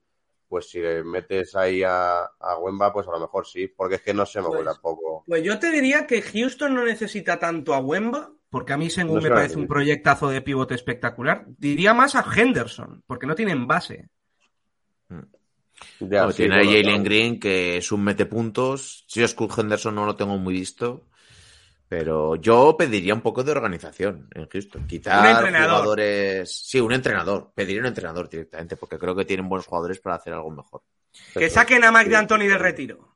Pues si le metes ahí a, a Wemba, pues a lo mejor sí, porque es que no se me Pues- vuelve poco. Pues yo te diría que Houston no necesita tanto a Wemba, porque a mí Sengun No me parece un proyectazo de pivote espectacular. Diría más a Henderson, porque no tienen base. Ya, no, sí, tiene a Jalen. Green, que es un metepuntos. Si es Skull Henderson no lo tengo muy visto. Pero yo pediría un poco de organización en Houston. Entrenador. jugadores. Sí, un entrenador. Pediría un entrenador directamente, porque creo que tienen buenos jugadores para hacer algo mejor. Que saquen a Mike Sí. de Anthony del retiro.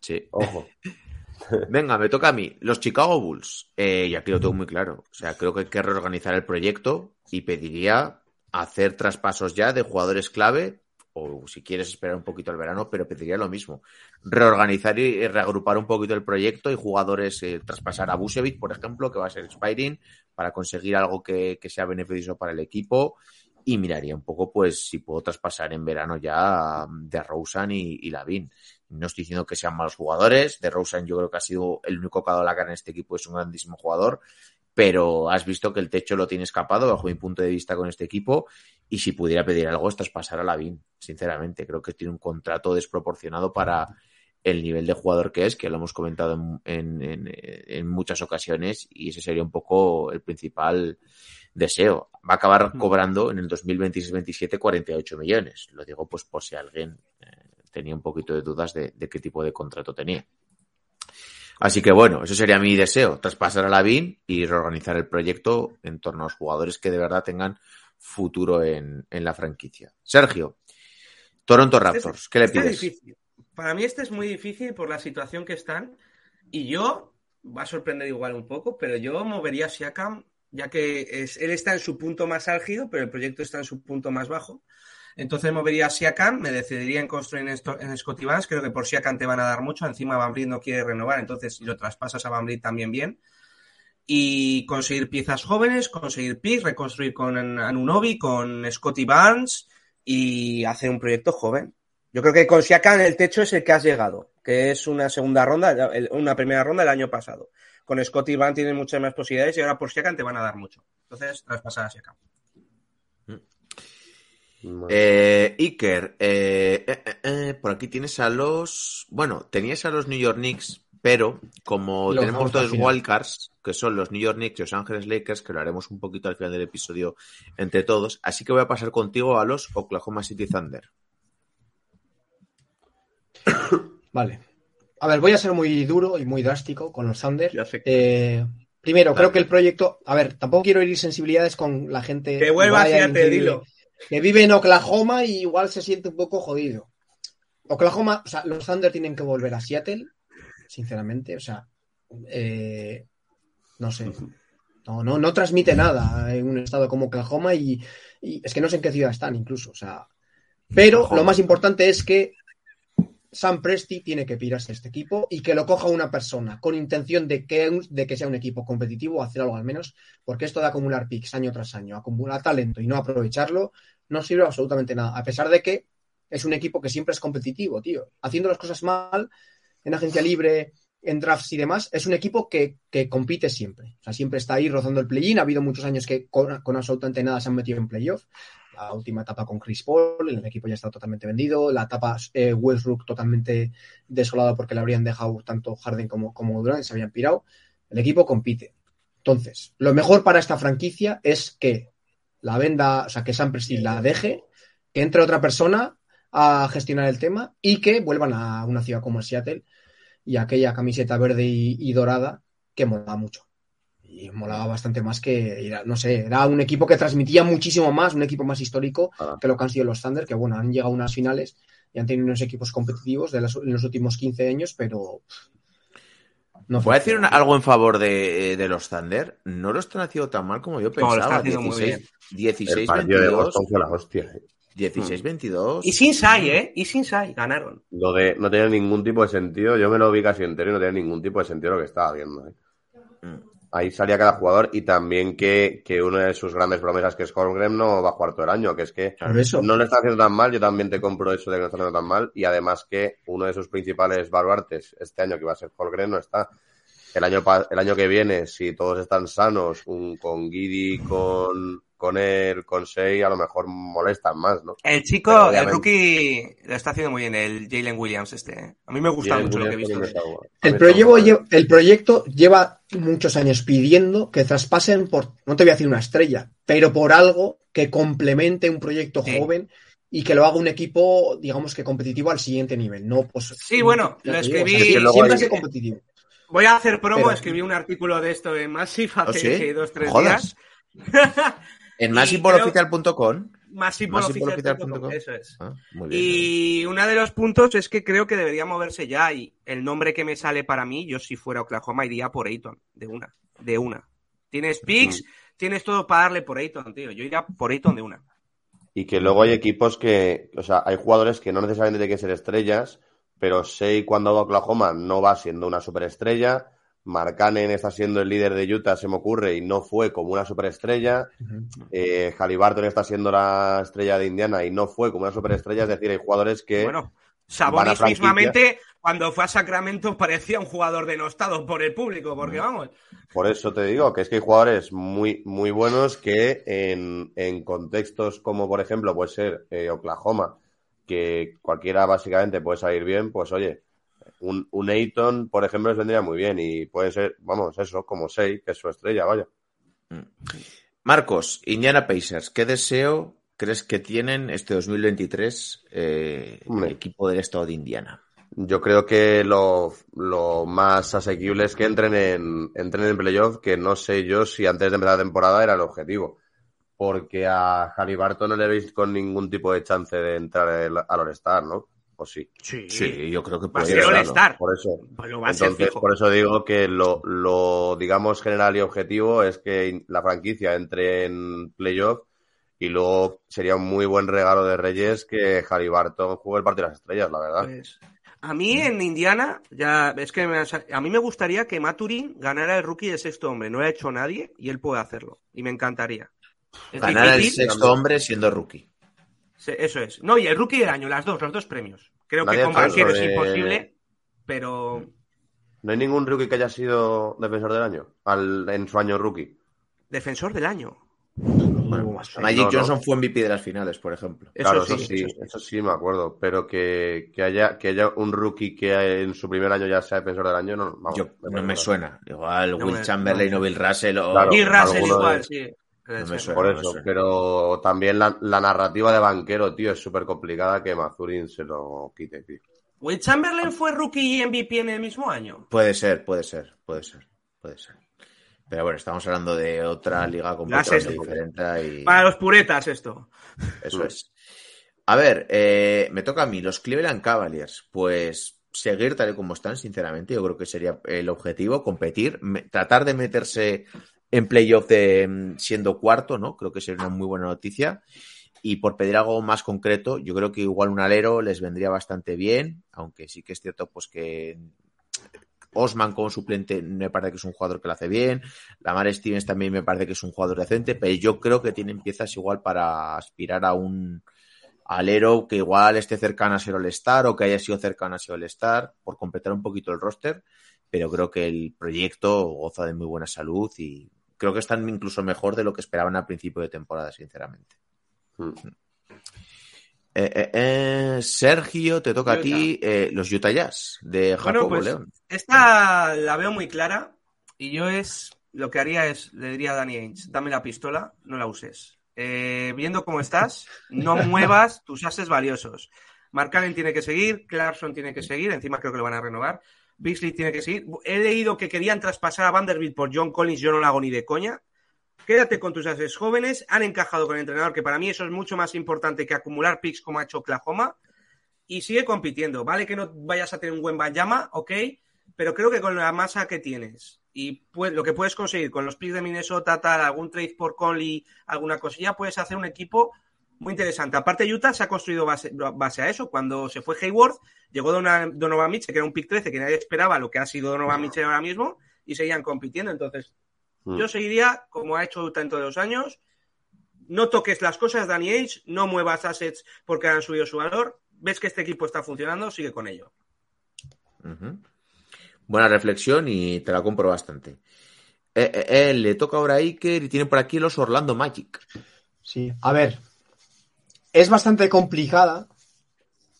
Sí. Ojo. Venga, me toca a mí. Los Chicago Bulls. Eh, y aquí lo tengo muy claro. O sea, creo que hay que reorganizar el proyecto y pediría hacer traspasos ya de jugadores clave. O si quieres esperar un poquito al verano, pero pediría lo mismo. Reorganizar y reagrupar un poquito el proyecto y jugadores, eh, traspasar a Busevic, por ejemplo, que va a ser expiring, para conseguir algo que, que sea beneficioso para el equipo. Y miraría un poco, pues, si puedo traspasar en verano ya de Rosen y, y Lavin. No estoy diciendo que sean malos jugadores. De Rosen yo creo que ha sido el único que ha dado la cara en este equipo, es un grandísimo jugador. Pero has visto que el techo lo tiene escapado bajo mi punto de vista con este equipo. Y si pudiera pedir algo, es traspasar a Lavin, sinceramente. Creo que tiene un contrato desproporcionado para el nivel de jugador que es, que lo hemos comentado en, en- en- en muchas ocasiones. Y ese sería un poco el principal deseo. Va a acabar cobrando en el 2026-27 48 millones. Lo digo pues por si alguien eh, tenía un poquito de dudas de, de qué tipo de contrato tenía. Así que bueno, eso sería mi deseo, traspasar a Lavín y reorganizar el proyecto en torno a los jugadores que de verdad tengan futuro en, en la franquicia. Sergio, Toronto Raptors, ¿qué le Este es pides? difícil. Para mí este es muy difícil por la situación que están. Y yo, va a sorprender igual un poco, pero yo movería a Siakam, ya que es, él está en su punto más álgido, pero el proyecto está en su punto más bajo. Entonces movería a Siakam, me decidiría en construir en, esto, en Scotty creo que por Siakam te van a dar mucho, encima Van Vliet no quiere renovar, entonces si lo traspasas a Van Vliet también bien. Y conseguir piezas jóvenes, conseguir picks, reconstruir con Anunobi, con Scotty Barnes y hacer un proyecto joven. Yo creo que con Siakam el techo es el que has llegado, que es una segunda ronda, una primera ronda el año pasado. Con Scotty Barnes tienen muchas más posibilidades y ahora por Siakam te van a dar mucho. Entonces, traspasar a Siakam. Eh, Iker, eh, eh, eh, eh, por aquí tienes a los. Bueno, tenías a los New York Knicks, pero como Los tenemos dos wildcards, que son los New York Knicks y Los Ángeles Lakers, que lo haremos un poquito al final del episodio entre todos, así que voy a pasar contigo a los Oklahoma City Thunder. Vale. A ver, voy a ser muy duro y muy drástico con los Thunder. Eh, primero, creo que el proyecto. A ver, tampoco quiero herir sensibilidades con la gente. Que vuelva hacia dilo. vive- Que vive en Oklahoma y igual se siente un poco jodido. Oklahoma, o sea, los Thunder tienen que volver a Seattle, sinceramente. O sea, eh, no sé. No, no, no transmite nada en un estado como Oklahoma y, y es que no sé en qué ciudad están incluso. O sea, pero lo más importante es que Sam Presti tiene que pirarse este equipo y que lo coja una persona con intención de que, de que sea un equipo competitivo o hacer algo al menos, porque esto de acumular picks año tras año, acumular talento y no aprovecharlo, no sirve absolutamente nada. A pesar de que es un equipo que siempre es competitivo, tío. Haciendo las cosas mal, en agencia libre, en drafts y demás, es un equipo que, compite siempre. O sea, siempre está ahí rozando el play-in. Ha habido muchos años que con, con absolutamente nada se han metido en playoff. La última etapa con Chris Paul, el equipo ya está totalmente vendido. La etapa eh, Westbrook totalmente desolada porque le habrían dejado tanto Harden como, como Durant, se habían pirado. El equipo compite. Entonces, lo mejor para esta franquicia es que la venda, o sea, que Sam Presti la deje, que entre otra persona a gestionar el tema y que vuelvan a una ciudad como Seattle y aquella camiseta verde y, y dorada que molaba mucho. Y molaba bastante más que, era, no sé, era un equipo que transmitía muchísimo más, un equipo más histórico Ah. que lo que han sido los Thunder, que bueno, han llegado a unas finales y han tenido unos equipos competitivos de en los últimos 15 años, pero... No Voy a decir una- algo en favor de, de los Thunder. No lo están haciendo tan mal como yo No, lo están pensaba. haciendo muy 16, El 16 partido de 22. Boston fue la hostia. eh. 16 22. Y sin Sai, ¿eh? Y sin Sai, ganaron. Lo de no tenía ningún tipo de sentido. Yo me lo vi casi entero y no tenía ningún tipo de sentido lo que estaba viendo. eh. Mm. Ahí salía cada jugador y también que, que una de sus grandes promesas, que es Holmgren, no va a jugar todo el año, que es que eso. no le está haciendo tan mal. Yo también te compro eso de que no está haciendo tan mal. Y además que uno de sus principales baluartes este año, que va a ser Holmgren, no está. El año, pa- el año que viene, si todos están sanos, un, con Giddy, con, con él, con Sei, a lo mejor molestan más, ¿no? El chico, el rookie, lo está haciendo muy bien, el Jalen Williams este. A mí me gusta Jalen mucho lo que he visto. El, proyecto está guay. lle- el proyecto lleva muchos años pidiendo que traspasen por, no te voy a decir una estrella, pero por algo que complemente un proyecto Sí. joven y que lo haga un equipo, digamos que competitivo al siguiente nivel. No, pues, Sí, bueno, lo te digo, escribí- o sea, Es que siempre hay- competitivo. Voy a hacer promo, Pero- escribí un artículo de esto en Massive ¿Oh, hace sí? dos, tres Jodas. días. En. Massiveboloficial.com, Massiveboloficial.com. eso es. Ah, muy bien. Y uno de los puntos es que creo que debería moverse ya y el nombre que me sale para mí, yo si fuera Oklahoma iría por Ayton, de una, de una. Tienes picks, tienes todo para darle por Ayton, tío. Yo iría por Ayton de una. Y que luego hay equipos que, o sea, hay jugadores que no necesariamente tienen que ser estrellas, pero Sei cuando va a Oklahoma no va siendo una superestrella. Marcanen está siendo el líder de Utah, se me ocurre, y no fue como una superestrella. Eh, Halliburton está siendo la estrella de Indiana y no fue como una superestrella. Es decir, hay jugadores que Bueno, Sabonis mismamente, cuando fue a Sacramento, parecía un jugador denostado por el público, porque vamos. Por eso te digo que es que hay jugadores muy, muy buenos que en, en contextos como, por ejemplo, puede ser eh, Oklahoma, que cualquiera básicamente puede salir bien, pues oye, un, un por ejemplo, les vendría muy bien y puede ser, vamos, eso, como Sei, que es su estrella, vaya. Marcos, Indiana Pacers, ¿qué deseo crees que tienen este 2023 eh, el equipo del estado de Indiana? Yo creo que lo, lo más asequible es que entren en, entren en playoff, que no sé yo si antes de empezar la temporada era el objetivo. Porque a Halliburton no le veis con ningún tipo de chance de entrar al al All-Star, ¿no? ¿O sí? Sí, Sí, yo creo que Va a puede ser ser. All-Star. Por eso. Lo va a ser Entonces, fijo. por eso digo que lo, lo, digamos, general y objetivo es que la franquicia entre en playoff y luego sería un muy buen regalo de Reyes que Halliburton juegue el partido de las estrellas, la verdad. Pues, a mí en Indiana, ya es que me a mí me gustaría que Maturin ganara el rookie de sexto hombre. No lo ha hecho nadie y él puede hacerlo. Y me encantaría. Es Ganar el sexto hombre siendo rookie. Eso es. No, y el rookie del año, las dos, los dos premios. Creo Nadie que eso es de- imposible, pero ¿No hay ningún rookie que haya sido defensor del año? Al, en su año rookie. defensor del año. Bueno, Magic No, no. Johnson fue MVP de las finales, por ejemplo. Eso claro, sí, eso sí, eso sí. eso sí me acuerdo. Pero que, que haya, que haya un rookie que en su primer año ya sea defensor del año, no, vamos, Yo, me no me suena. Igual No Will me- Chamberlain no. o Bill Russell o... Claro. y Russell igual, de- sí. Puede No me ser. suena. Por no eso, pero también la, la narrativa de banquero, tío, es súper complicada que Mazurin se lo quite, tío. Will Chamberlain fue rookie y MVP en el mismo año. Puede ser, puede ser, puede ser, puede ser. Pero bueno, estamos hablando de otra liga completamente diferente y Para los puretas esto. eso es. A ver, eh, me toca a mí, los Cleveland Cavaliers. Pues seguir tal y como están, sinceramente, yo creo que sería el objetivo, competir, me- tratar de meterse en playoff de mm, siendo cuarto, ¿no? Creo que sería una muy buena noticia. Y por pedir algo más concreto, yo creo que igual un alero les vendría bastante bien, aunque sí que es cierto pues que Osman como suplente me parece que es un jugador que lo hace bien, Lamar Stevens también me parece que es un jugador decente, pero yo creo que tienen piezas igual para aspirar a un alero que igual esté cercano a ser All-Star o que haya sido cercano a ser All-Star por completar un poquito el roster, pero creo que el proyecto goza de muy buena salud y creo que están incluso mejor de lo que esperaban al principio de temporada, sinceramente. Mm. Eh, eh, eh, Sergio, te toca a ti eh, los Utah Jazz de Jacobo pues, León. Esta la veo muy clara y yo es lo que haría es, le diría a Danny Ainge, dame la pistola, no la uses. Eh, viendo cómo estás, no muevas tus ases valiosos. Mark Allen tiene que seguir, Clarkson tiene que seguir, encima creo que lo van a renovar. Beasley tiene que seguir. He leído que querían traspasar a Vanderbilt por John Collins, yo no lo hago ni de coña. Quédate con tus ases jóvenes, han encajado con el entrenador, que para mí eso es mucho más importante que acumular picks como ha hecho Oklahoma, y sigue compitiendo. Vale que no vayas a tener un buen Bayama, ok, pero creo que con la masa que tienes y pues, lo que puedes conseguir con los picks de Minnesota, tal, algún trade por Conley, alguna cosilla, puedes hacer un equipo muy interesante. Aparte, Utah se ha construido base, base a eso. Cuando se fue Hayward, llegó Donovan, Mitchell, que era un pick 13 que nadie esperaba lo que ha sido Donovan Mitchell ahora mismo, y seguían compitiendo. Entonces, Mm. yo seguiría, como ha hecho Utah en todos los años, no toques las cosas, Danny Age, no muevas assets porque han subido su valor. Ves que este equipo está funcionando, sigue con ello. Buena reflexión y te la compro bastante. Eh, eh, eh, le toca ahora a Iker y tiene por aquí los Orlando Magic. Sí, a ver, es bastante complicada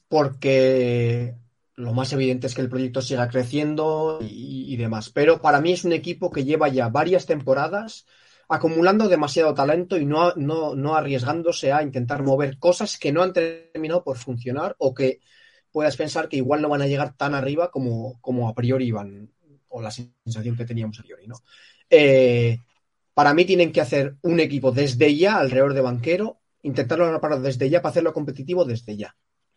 porque lo más evidente es que el proyecto siga creciendo y, demás, pero para mí es un equipo que lleva ya varias temporadas acumulando demasiado talento y no, no, no arriesgándose a intentar mover cosas que no han terminado por funcionar o que puedas pensar que igual no van a llegar tan arriba como, como a priori iban, o la sensación que teníamos a priori, ¿no? Eh, para mí tienen que hacer un equipo desde ya alrededor de banquero, intentarlo preparar desde ya para hacerlo competitivo desde ya.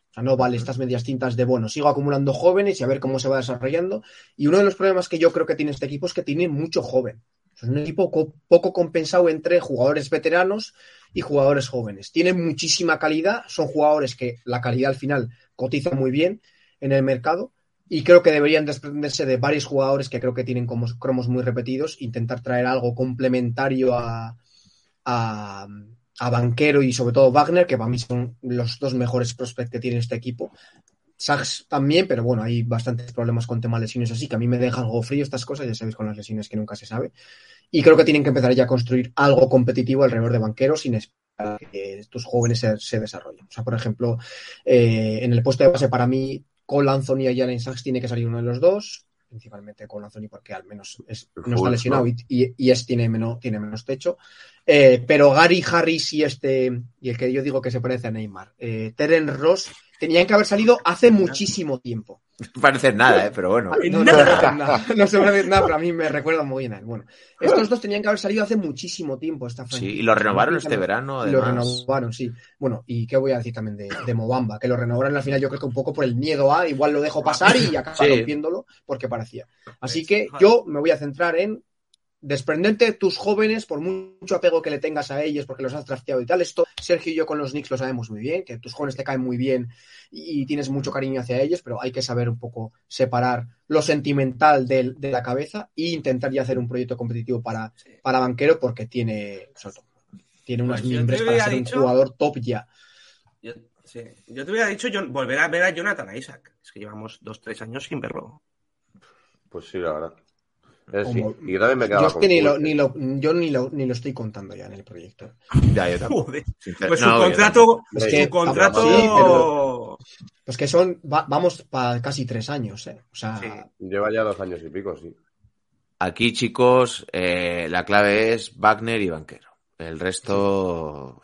O sea, no vale estas medias tintas de, bueno, sigo acumulando jóvenes y a ver cómo se va desarrollando. Y uno de los problemas que yo creo que tiene este equipo es que tiene mucho joven. Es un equipo co poco compensado entre jugadores veteranos y jugadores jóvenes. Tiene muchísima calidad, son jugadores que la calidad al final cotiza muy bien en el mercado y creo que deberían desprenderse de varios jugadores que creo que tienen como cromos muy repetidos, intentar traer algo complementario a, a, a Banquero y sobre todo Wagner, que para mí son los dos mejores prospects que tiene este equipo. Sachs también, pero bueno, hay bastantes problemas con temas lesiones así, que a mí me deja algo frío estas cosas, ya sabéis con las lesiones que nunca se sabe. Y creo que tienen que empezar ya a construir algo competitivo alrededor de banqueros sin esperar que estos jóvenes se, desarrollen. O sea, por ejemplo, eh, en el puesto de base para mí, Cole Anthony y Jalen Sachs tiene que salir uno de los dos, principalmente Cole Anthony porque al menos es, no está lesionado y, y, y es, tiene, menos, tiene menos techo. Eh, pero Gary Harris y este, y el que yo digo que se parece a Neymar, eh, Teren Ross, tenían que haber salido hace muchísimo tiempo. No parece nada, ¿eh? pero bueno. No, no, nada, no se parece nada, pero a mí me recuerda muy bien a él. Bueno, estos dos tenían que haber salido hace muchísimo tiempo esta franquicia. Sí, y lo renovaron este verano, además. Lo renovaron, sí. Bueno, y qué voy a decir también de, de Mobamba, que lo renovaron al final yo creo que un poco por el miedo a, igual lo dejo pasar y acaba sí. rompiéndolo porque parecía. Así que yo me voy a centrar en desprenderte tus jóvenes por mucho apego que le tengas a ellos porque los has trasteado y tal. Esto Sergio y yo con los Knicks lo sabemos muy bien, que tus jóvenes te caen muy bien y, tienes mucho cariño hacia ellos, pero hay que saber un poco separar lo sentimental de, de la cabeza e intentar ya hacer un proyecto competitivo para, sí. para banquero porque tiene, sobre todo, tiene unas pues miembros para ser dicho, un jugador top ya. Yo, sí, yo te hubiera dicho yo, volver a ver a Jonathan Isaac. Es que llevamos dos, tres años sin verlo. Pues sí, la verdad. Es, sí. Y yo también me yo es que ni lo, ni lo, yo ni lo, ni lo estoy contando ya en el proyecto. Ya, yo tampoco. Pues su no, contrato, es que, su contrato... Sí, pero, pues que son, va, vamos para casi tres años, ¿eh? O sea... Sí. Lleva ya dos años y pico, sí. Aquí, chicos, eh, la clave es Wagner y Banquero. El resto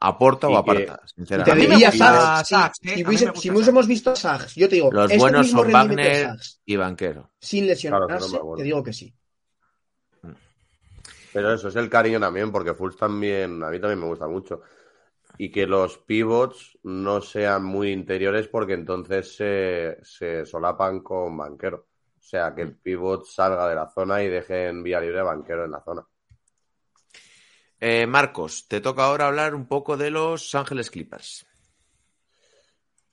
aporta o que- aparta, Y te sinceramente. Me diría Sags. Sags, Si, eh, si hubiese- si hubiésemos visto a Sags, yo te digo, Los este buenos mismo son Wagner Sags, y Banquero. sin lesionarse, te digo que sí. Pero eso es el cariño también, porque Fulls también, a mí también me gusta mucho. Y que los pivots no sean muy interiores porque entonces se, se solapan con banquero. O sea, que el pivot salga de la zona y dejen vía libre a banquero en la zona. Eh, Marcos, te toca ahora hablar un poco de los Ángeles Clippers.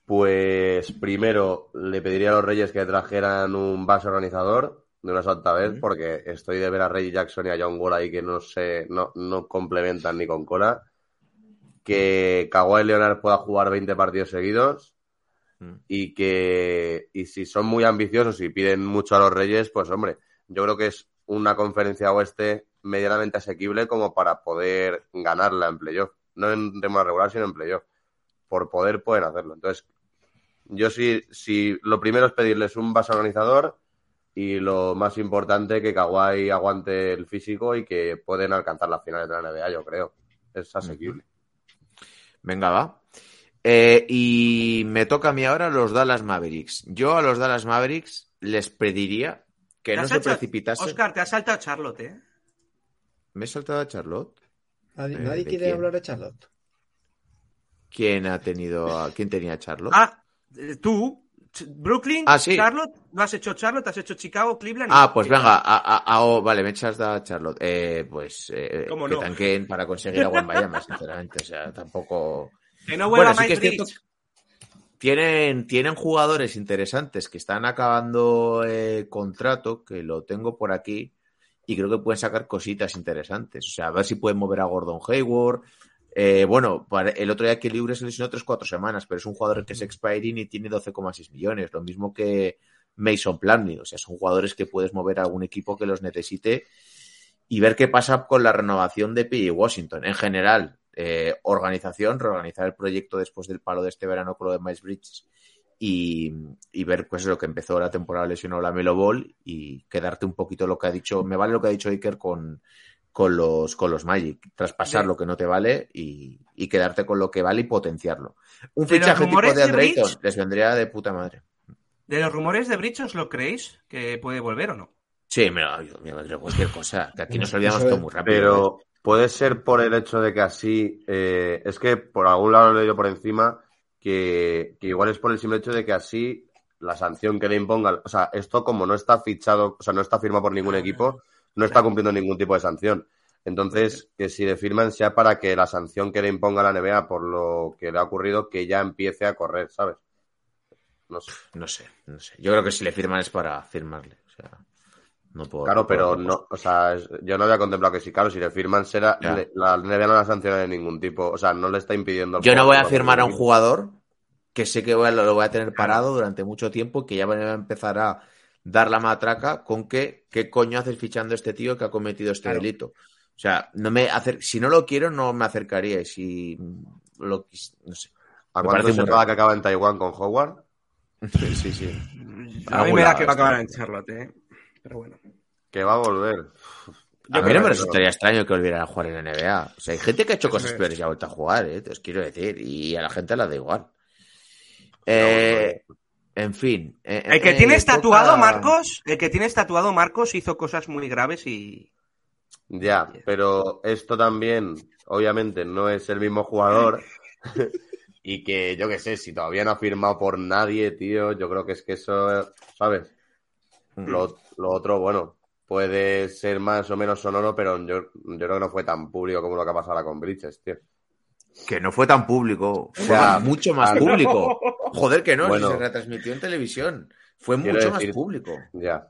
Pues primero le pediría a los Reyes que trajeran un base organizador de una santa vez, porque estoy de ver a Reggie Jackson y a John Wall ahí que no se, no, no complementan ni con Cora. Que Kawhi Leonard pueda jugar 20 partidos seguidos Mm. y que y si son muy ambiciosos y piden mucho a los Reyes, pues hombre, yo creo que es una conferencia oeste medianamente asequible como para poder ganarla en playoff, no en tema regular, sino en playoff. Por poder pueden hacerlo. Entonces, yo sí, sí, lo primero es pedirles un base organizador y lo más importante que Kawhi aguante el físico y que pueden alcanzar las finales de la NBA, yo creo. Es asequible. Venga, va. Eh, y me toca a mí ahora los Dallas Mavericks. Yo a los Dallas Mavericks les pediría que no se precipitasen. Oscar, te has saltado Charlotte, ¿eh? ¿Me he saltado a Charlotte? Nadie, Eh, nadie ¿de quiere quién? hablar de Charlotte. ¿Quién ha tenido a... ¿Quién tenía a Charlotte? Ah, eh, tú, Brooklyn, Ah, sí. Charlotte, no has hecho Charlotte, has hecho Chicago, Cleveland. Ah, pues venga, a, a- a- oh, vale, me echas a Charlotte. Eh, pues eh, ¿Cómo que no? tanquen para conseguir a Bayama, sinceramente. O sea, tampoco. Que no vuelva Bueno, sí que Mike es cierto. Tienen, tienen jugadores interesantes que están acabando eh, contrato, que lo tengo por aquí, y creo que pueden sacar cositas interesantes. O sea, a ver si pueden mover a Gordon Hayward. Eh, bueno, para- el otro día que libre se lesionó tres cuatro semanas, pero es un jugador que es expiring y tiene 12,6 millones, lo mismo que Mason Plumlee. O sea, son jugadores que puedes mover a algún equipo que los necesite y ver qué pasa con la renovación de P.J. Washington. En general, eh, organización, reorganizar el proyecto después del palo de este verano con lo de Miles Bridges y, y ver pues lo que empezó la temporada lesionado la Melo Ball y quedarte un poquito lo que ha dicho, me vale lo que ha dicho Iker con, con los con los Magic, traspasar lo que no te vale y, y quedarte con lo que vale y potenciarlo. Un De fichaje tipo de de Andre Ayton Bridge- les vendría de puta madre. De los rumores de Bridge, ¿os lo creéis? ¿Que puede volver o no? Sí, me lo, me lo creo cualquier cosa, que aquí nos olvidamos todo muy rápido. Pero puede ser por el hecho de que así, eh, es que por algún lado lo he leído por encima, que, que igual es por el simple hecho de que así la sanción que le impongan, o sea, esto como no está fichado, o sea, no está firmado por ningún equipo, no está cumpliendo ningún tipo de sanción. Entonces, que si le firman sea para que la sanción que le imponga la NBA por lo que le ha ocurrido, que ya empiece a correr, ¿sabes? No sé. No sé, no sé. Yo creo que si le firman es para firmarle. O sea, no puedo. Claro, pero no, o sea, yo no había contemplado que si, claro, si le firman será, le- la NBA no la sanciona de ningún tipo, o sea, no le está impidiendo. Yo no voy a firmar a un jugador que sé que voy a- lo voy a tener parado durante mucho tiempo, que ya va a empezar a dar la matraca con que qué coño haces fichando a este tío que ha cometido este Claro. delito. O sea, no me acer- si no lo quiero, no me acercaría. Y si lo no sé. ¿A Me cuánto parece que acaba en Taiwán con Howard? Sí, sí, sí. A mí me da que va a acabar en Charlotte, ¿eh? Pero bueno. Que va a volver. A mí no me resultaría extraño que volviera a jugar en la NBA. O sea, hay gente que ha hecho cosas es. peores y ha vuelto a jugar, ¿eh? Te os quiero decir. Y a la gente la da igual. Eh, en fin. eh, El que eh, toca- tatuado, Marcos, el que tienes tatuado, Marcos, hizo cosas muy graves y. Ya, pero esto también, obviamente, no es el mismo jugador. y que, yo qué sé, si todavía no ha firmado por nadie, tío, yo creo que es que eso, ¿sabes? Lo, lo otro, bueno, puede ser más o menos sonoro, pero yo, yo creo que no fue tan público como lo que ha pasado ahora con Bridges, tío. Que no fue tan público. Fue Ya, mucho más claro. público. Joder, que no, Bueno. se retransmitió en televisión. Fue mucho decir- más público. Ya.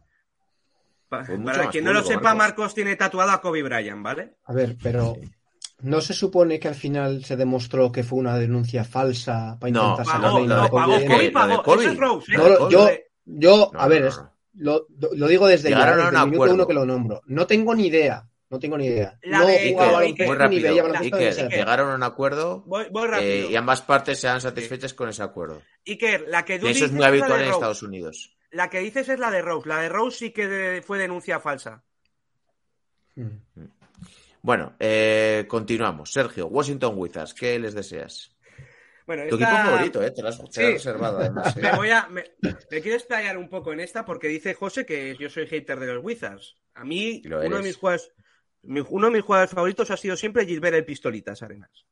Pa- Fue mucho Para quien no lo sepa, Marcos. Marcos tiene tatuado a Kobe Bryant, ¿vale? A ver, pero ¿no se supone que al final se demostró que fue una denuncia falsa para No, intentar no, Rose, ¿eh? No, lo- Kobe. yo, yo, No, a ver, no, no. Lo, lo digo desde ya, desde el minuto acuerdo. uno que lo nombro. No tengo ni idea, no tengo ni idea. La no de- jugaba Iker, baloncesto Muy rápido. Iker, llegaron a un acuerdo Voy, voy eh, y ambas partes sean satisfechas con ese acuerdo. Iker, la que tú eso es dices muy habitual en. Estados Unidos. La que dices es la de Rose. La de Rose sí que de- fue denuncia falsa. Mm. Bueno, eh, continuamos. Sergio, Washington Wizards, ¿qué les deseas? Bueno, Tu esta- equipo favorito, ¿eh? Te lo has, Sí. reservado, además. ¿eh? Me voy a. Me, me quiero explayar un poco en esta porque dice José que yo soy hater de los Wizards. A mí, lo uno de mis jugadores. Uno de mis jugadores favoritos ha sido siempre Gilbert el Pistolitas Arenas.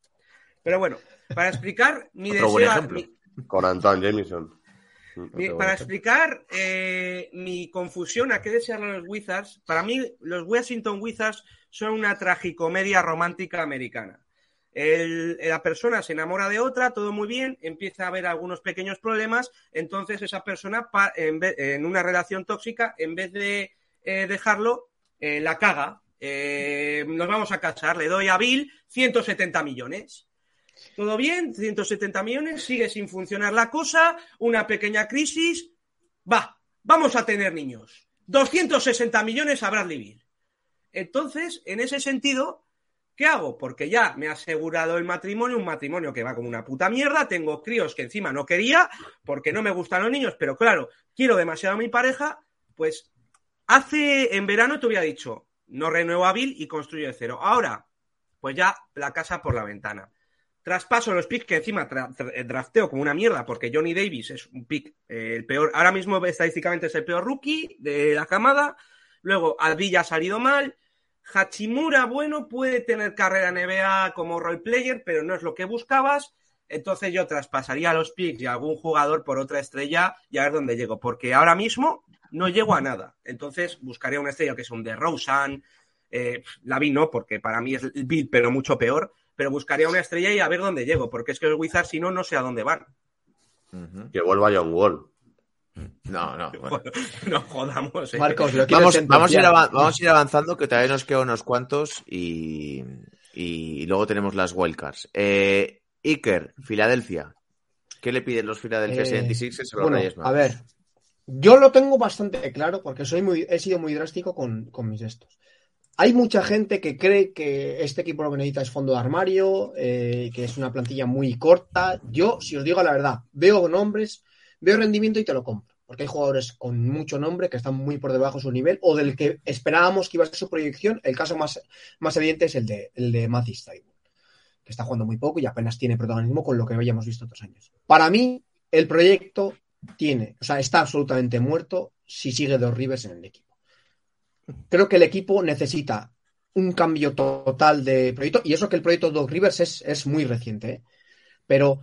Pero bueno, para explicar mi Otro deseo. mi- Con Antoine Jameson. mi- para explicar eh, mi confusión a qué desear a los Wizards, para mí los Washington Wizards son una tragicomedia romántica americana. El- la persona se enamora de otra, todo muy bien, empieza a haber algunos pequeños problemas, entonces esa persona pa- en, vez- en una relación tóxica, en vez de eh, dejarlo, eh, la caga. Eh, nos vamos a casar, le doy a Bill 170 millones. Todo bien, 170 millones, sigue sin funcionar la cosa, una pequeña crisis. Va, vamos a tener niños. 260 millones a Bradley. Entonces, en ese sentido, ¿qué hago? Porque ya me ha asegurado el matrimonio, un matrimonio que va como una puta mierda, tengo críos que encima no quería, porque no me gustan los niños, pero claro, quiero demasiado a mi pareja, pues hace, en verano te hubiera dicho, no Bill y construyo de cero. Ahora, pues ya la casa por la ventana. Traspaso los picks que encima tra- drafteo como una mierda, porque Johnny Davis es un pick, eh, el peor, ahora mismo estadísticamente es el peor rookie de la camada. Luego, Alvilla ha salido mal. Hachimura, bueno, puede tener carrera en NBA como role player, pero no es lo que buscabas. Entonces yo traspasaría los picks y algún jugador por otra estrella y a ver dónde llego, porque ahora mismo no llego a nada. Entonces buscaría una estrella que es un de Rosen, eh, la vi no, porque para mí es el Bill, pero mucho peor. Pero buscaría una estrella y a ver dónde llego, porque es que los Wizards, si no, no sé a dónde van. Que vuelva John Wall. No, no. bueno. no jodamos. eh. Marcos, lo Vamos, vamos, a ir vamos a ir avanzando, que todavía nos quedan unos cuantos y, y luego tenemos las wildcards. Eh, Iker, Filadelfia. ¿Qué le piden los Philadelphia Eh, 76ers a los bueno, Reyes a Magos? ver, yo lo tengo bastante claro porque soy he sido muy drástico con, con mis estos. Hay mucha gente que cree que este equipo lo que necesita es fondo de armario, eh, que es una plantilla muy corta. Yo, si os digo la verdad, veo nombres, veo rendimiento y te lo compro. Porque hay jugadores con mucho nombre que están muy por debajo de su nivel o del que esperábamos que iba a ser su proyección. El caso más, más evidente es el de, el de que está jugando muy poco y apenas tiene protagonismo con lo que habíamos visto otros años. Para mí, el proyecto tiene, o sea, está absolutamente muerto si sigue dos Rivers en el equipo. Creo que el equipo necesita un cambio total de proyecto, y eso que el proyecto Doc Rivers es, es muy reciente, ¿eh? pero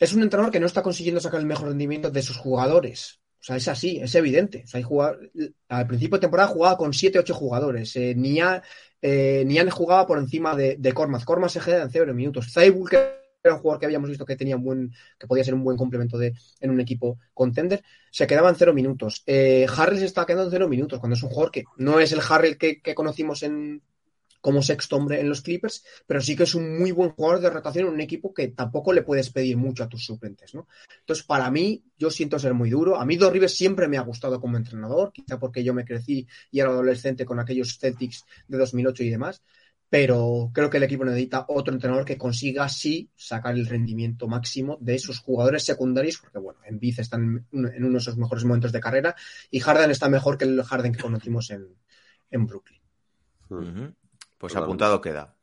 es un entrenador que no está consiguiendo sacar el mejor rendimiento de sus jugadores. O sea, es así, es evidente. Hay jugar... Al principio de temporada jugaba con 7-8 jugadores. Eh, Nian, eh, jugaba por encima de, de Kormaz. Kormaz se queda en 0 minutos. Zaibul, que era un jugador que habíamos visto que tenía un buen, que podía ser un buen complemento de, en un equipo contender, se quedaba en cero minutos. Eh, Harrell se está quedando en cero minutos, cuando es un jugador que no es el Harrell que, que conocimos en, como sexto hombre en los Clippers, pero sí que es un muy buen jugador de rotación en un equipo que tampoco le puedes pedir mucho a tus suplentes, ¿no? Entonces, para mí, yo siento ser muy duro. A mí Dos Rivers siempre me ha gustado como entrenador, quizá porque yo me crecí y era adolescente con aquellos Celtics de 2008 y demás, pero creo que el equipo necesita otro entrenador que consiga sí sacar el rendimiento máximo de sus jugadores secundarios, porque bueno, en Biz están en uno de sus mejores momentos de carrera y Harden está mejor que el Harden que conocimos en, en Brooklyn. Ujú. Pues Totalmente. apuntado queda.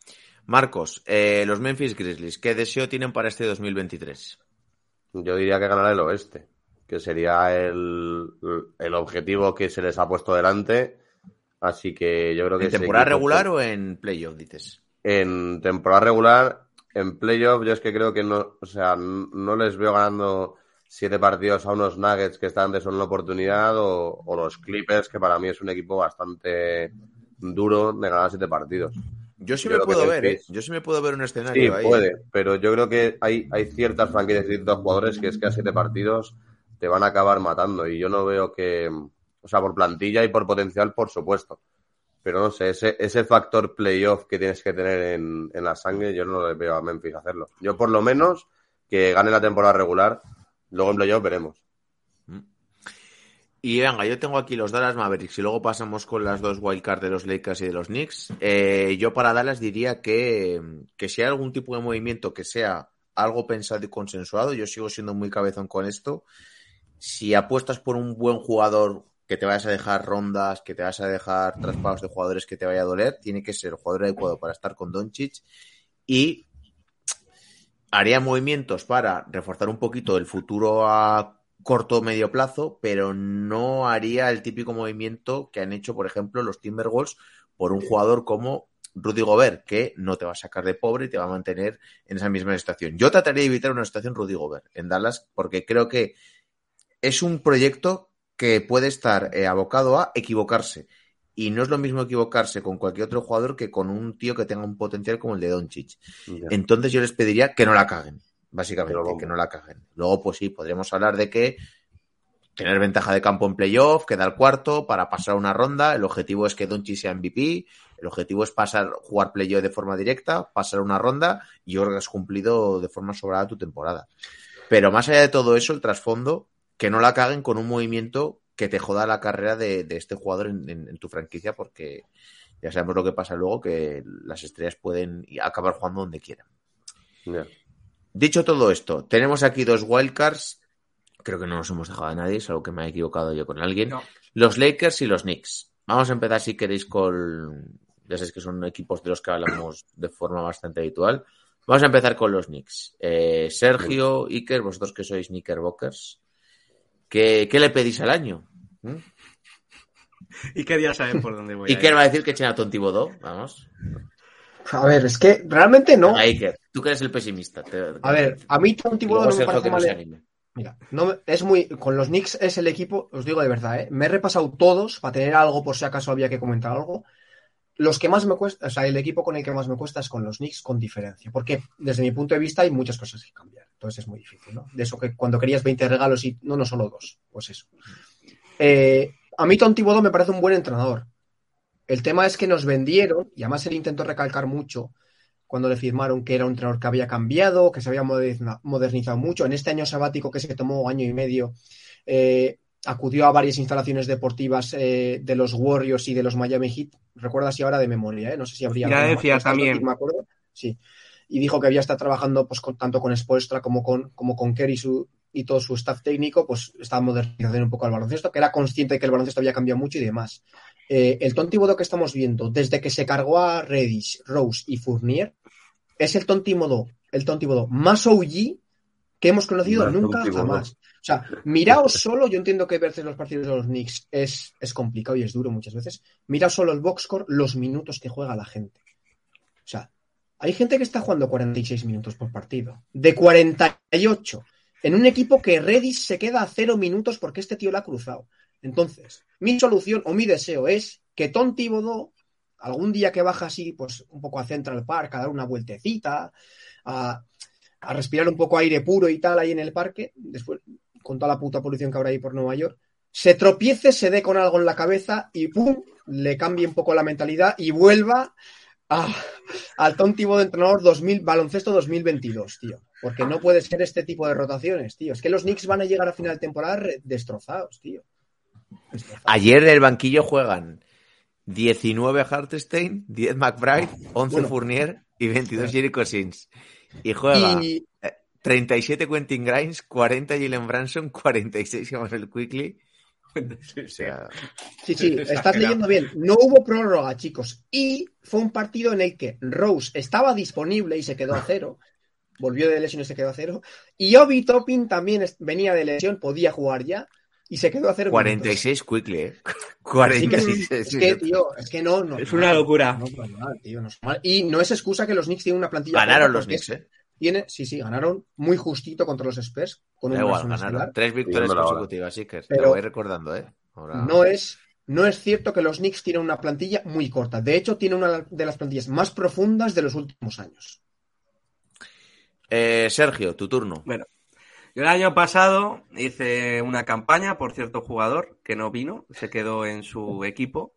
Marcos, eh, los Memphis Grizzlies, ¿qué deseo tienen para este 2023? Yo diría que ganará el oeste, que sería el, el objetivo que se les ha puesto delante. Así que yo creo que ¿En temporada regular o en playoff, dices? En temporada regular, en playoff, yo es que creo que no, o sea, no les veo ganando siete partidos a unos Nuggets que están de una oportunidad o, o los Clippers, que para mí es un equipo bastante duro de ganar siete partidos. Yo sí Yo me puedo ver, ¿eh? Yo sí me puedo ver un Sí, escenario ahí. puede, pero yo creo que hay, hay ciertas franquicias y ciertos jugadores que es que a siete partidos te van a acabar matando y yo no veo que, o sea, por plantilla y por potencial, por supuesto. Pero no sé, ese, ese factor playoff que tienes que tener en, en la sangre, yo no le veo a Memphis hacerlo. Yo por lo menos que gane la temporada regular, luego en playoff veremos. Y venga, yo tengo aquí los Dallas Mavericks y luego pasamos con las dos wildcards de los Lakers y de los Knicks. Eh, yo para Dallas diría que, que si hay algún tipo de movimiento que sea algo pensado y consensuado, yo sigo siendo muy cabezón con esto. Si apuestas por un buen jugador que te vayas a dejar rondas, que te vas a dejar traspasos de jugadores que te vaya a doler. Tiene que ser el jugador adecuado para estar con Doncic y haría movimientos para reforzar un poquito el futuro a corto o medio plazo, pero no haría el típico movimiento que han hecho, por ejemplo, los Timberwolves por un jugador como Rudy Gobert, que no te va a sacar de pobre y te va a mantener en esa misma situación. Yo trataría de evitar una situación Rudy Gobert en Dallas porque creo que es un proyecto que puede estar eh, abocado a equivocarse. Y no es lo mismo equivocarse con cualquier otro jugador que con un tío que tenga un potencial como el de Doncic. Entonces yo les pediría que no la caguen, básicamente, Pero que no la caguen. Luego, pues sí, podríamos hablar de que tener ventaja de campo en playoff, quedar cuarto para pasar una ronda. El objetivo es que Doncic sea MVP. El objetivo es pasar, jugar playoff de forma directa, pasar una ronda y has cumplido de forma sobrada tu temporada. Pero más allá de todo eso, el trasfondo, que no la caguen con un movimiento que te joda la carrera de, de este jugador en, en- en tu franquicia, porque ya sabemos lo que pasa luego, que las estrellas pueden acabar jugando donde quieran. Dicho todo esto, tenemos aquí dos wildcards. Creo que no nos hemos dejado a nadie, salvo que me he equivocado yo con alguien. No. Los Lakers y los Knicks. Vamos a empezar, si queréis, con. Ya sabéis que son equipos de los que hablamos de forma bastante habitual. Vamos a empezar con los Knicks. Eh, Sergio, Iker, vosotros que sois Knickerbockers, ¿qué, ¿qué le pedís al año? ¿Mm? Y que ya saben por dónde voy. Iker ir. va a decir que echen a Tontibodó. Vamos. A ver, es que realmente no. Iker, tú que eres el pesimista. te- A ver, a mí Tom y luego no me parece que no mal. se anime. Mira, no me- es muy. Con los Knicks es el equipo, os digo de verdad, ¿eh? Me he repasado todos para tener algo por si acaso había que comentar algo. Los que más me cuesta, o sea, el equipo con el que más me cuesta es con los Knicks con diferencia. Porque desde mi punto de vista hay muchas cosas que cambiar. Entonces es muy difícil, ¿no? De eso que cuando querías 20 regalos y no, no solo dos. Pues eso. Eh, a mí Tom Thibodeau me parece un buen entrenador. El tema es que nos vendieron, y además él intentó recalcar mucho cuando le firmaron que era un entrenador que había cambiado, que se había modernizado mucho. En este año sabático que se tomó año y medio, eh, acudió a varias instalaciones deportivas eh, de los Warriors y de los Miami Heat. Recuerda si ahora de memoria, ¿eh? no sé si habría. Filadelfia más. también. Me acuerdo. Sí. Y dijo que había estado trabajando pues, con- tanto con Spoelstra como con, como con Kerry su, y todo su staff técnico, pues estaba modernizando un poco el baloncesto, que era consciente de que el baloncesto había cambiado mucho y demás. Eh, el Tom Thibodeau que estamos viendo, desde que se cargó a Reddish, Rose y Fournier, es el Tom Thibodeau, el Tom Thibodeau más OG que hemos conocido nunca jamás. Sea, miraos solo, yo entiendo que verse los partidos de los Knicks es, es complicado y es duro muchas veces. Miraos solo el boxscore, los minutos que juega la gente. O sea, hay gente que está jugando 46 minutos por partido. De 48. En un equipo que Redis se queda a cero minutos porque este tío la ha cruzado. Entonces, mi solución o mi deseo es que Tom Thibodeau, algún día que baja así, pues un poco a Central Park, a dar una vueltecita, a, a respirar un poco aire puro y tal ahí en el parque, después con toda la puta polución que habrá ahí por Nueva York, se tropiece, se dé con algo en la cabeza y ¡pum! le cambie un poco la mentalidad y vuelva a, al Thibodeau de entrenador 2000, baloncesto 2022, tío. Porque no puede ser este tipo de rotaciones, tío. Es que los Knicks van a llegar a final de temporada destrozados, tío. Destrozados. Ayer en el banquillo juegan 19 Hartenstein, 10 McBride, 11 Bueno. Fournier y 22 Jericho Sims. Y juega Y, 37 Quentin Grimes, 40 Jalen Branson, 46 el Quickly. O sea, Sí, sí, estás leyendo bien. No hubo prórroga, chicos. Y fue un partido en el que Rose estaba disponible y se quedó a cero. Volvió de lesión y se quedó a cero. Y Obi Toppin también venía de lesión, podía jugar ya y se quedó a cero. minutos. 46 Quickly, ¿eh? Así que 46. es que, tío, es que no, no. Es una locura. No, no, no, tío, no es normal. Y no es excusa que los Knicks tienen una plantilla. Ganaron los Knicks, ¿eh? Tiene, sí, sí, ganaron muy justito contra los Spurs. Con un igual, ganaron. Tres victorias consecutivas, Iker. Te Pero- lo voy recordando, ¿eh? Ahora- No es, no es cierto que los Knicks tienen una plantilla muy corta. De hecho, tiene una de las plantillas más profundas de los últimos años. Eh, Sergio, tu turno. Bueno, yo el año pasado hice una campaña por cierto jugador que no vino, se quedó en su equipo.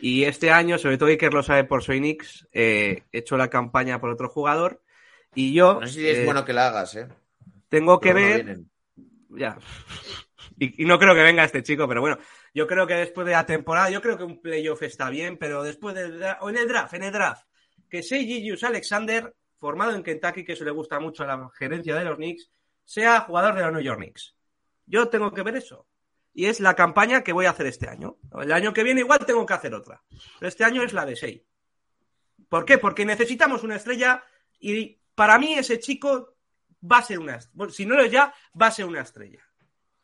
Y este año, sobre todo Iker lo sabe por Soy Knicks, eh, he hecho la campaña por otro jugador. Y yo No sé si es eh, bueno que la hagas, ¿eh? tengo que ver. ya. Y, y no creo que venga este chico, pero bueno, yo creo que después de la temporada, yo creo que un playoff está bien, pero después del o en el draft, en el draft, que Seiji Jus Alexander, formado en Kentucky, que eso le gusta mucho a la gerencia de los Knicks, sea jugador de los New York Knicks. Yo tengo que ver eso. y es la campaña que voy a hacer este año. El año que viene igual tengo que hacer otra. Pero este año es la de Sei. ¿Por qué? Porque necesitamos una estrella y para mí ese chico va a ser una bueno, si no lo es ya, va a ser una estrella.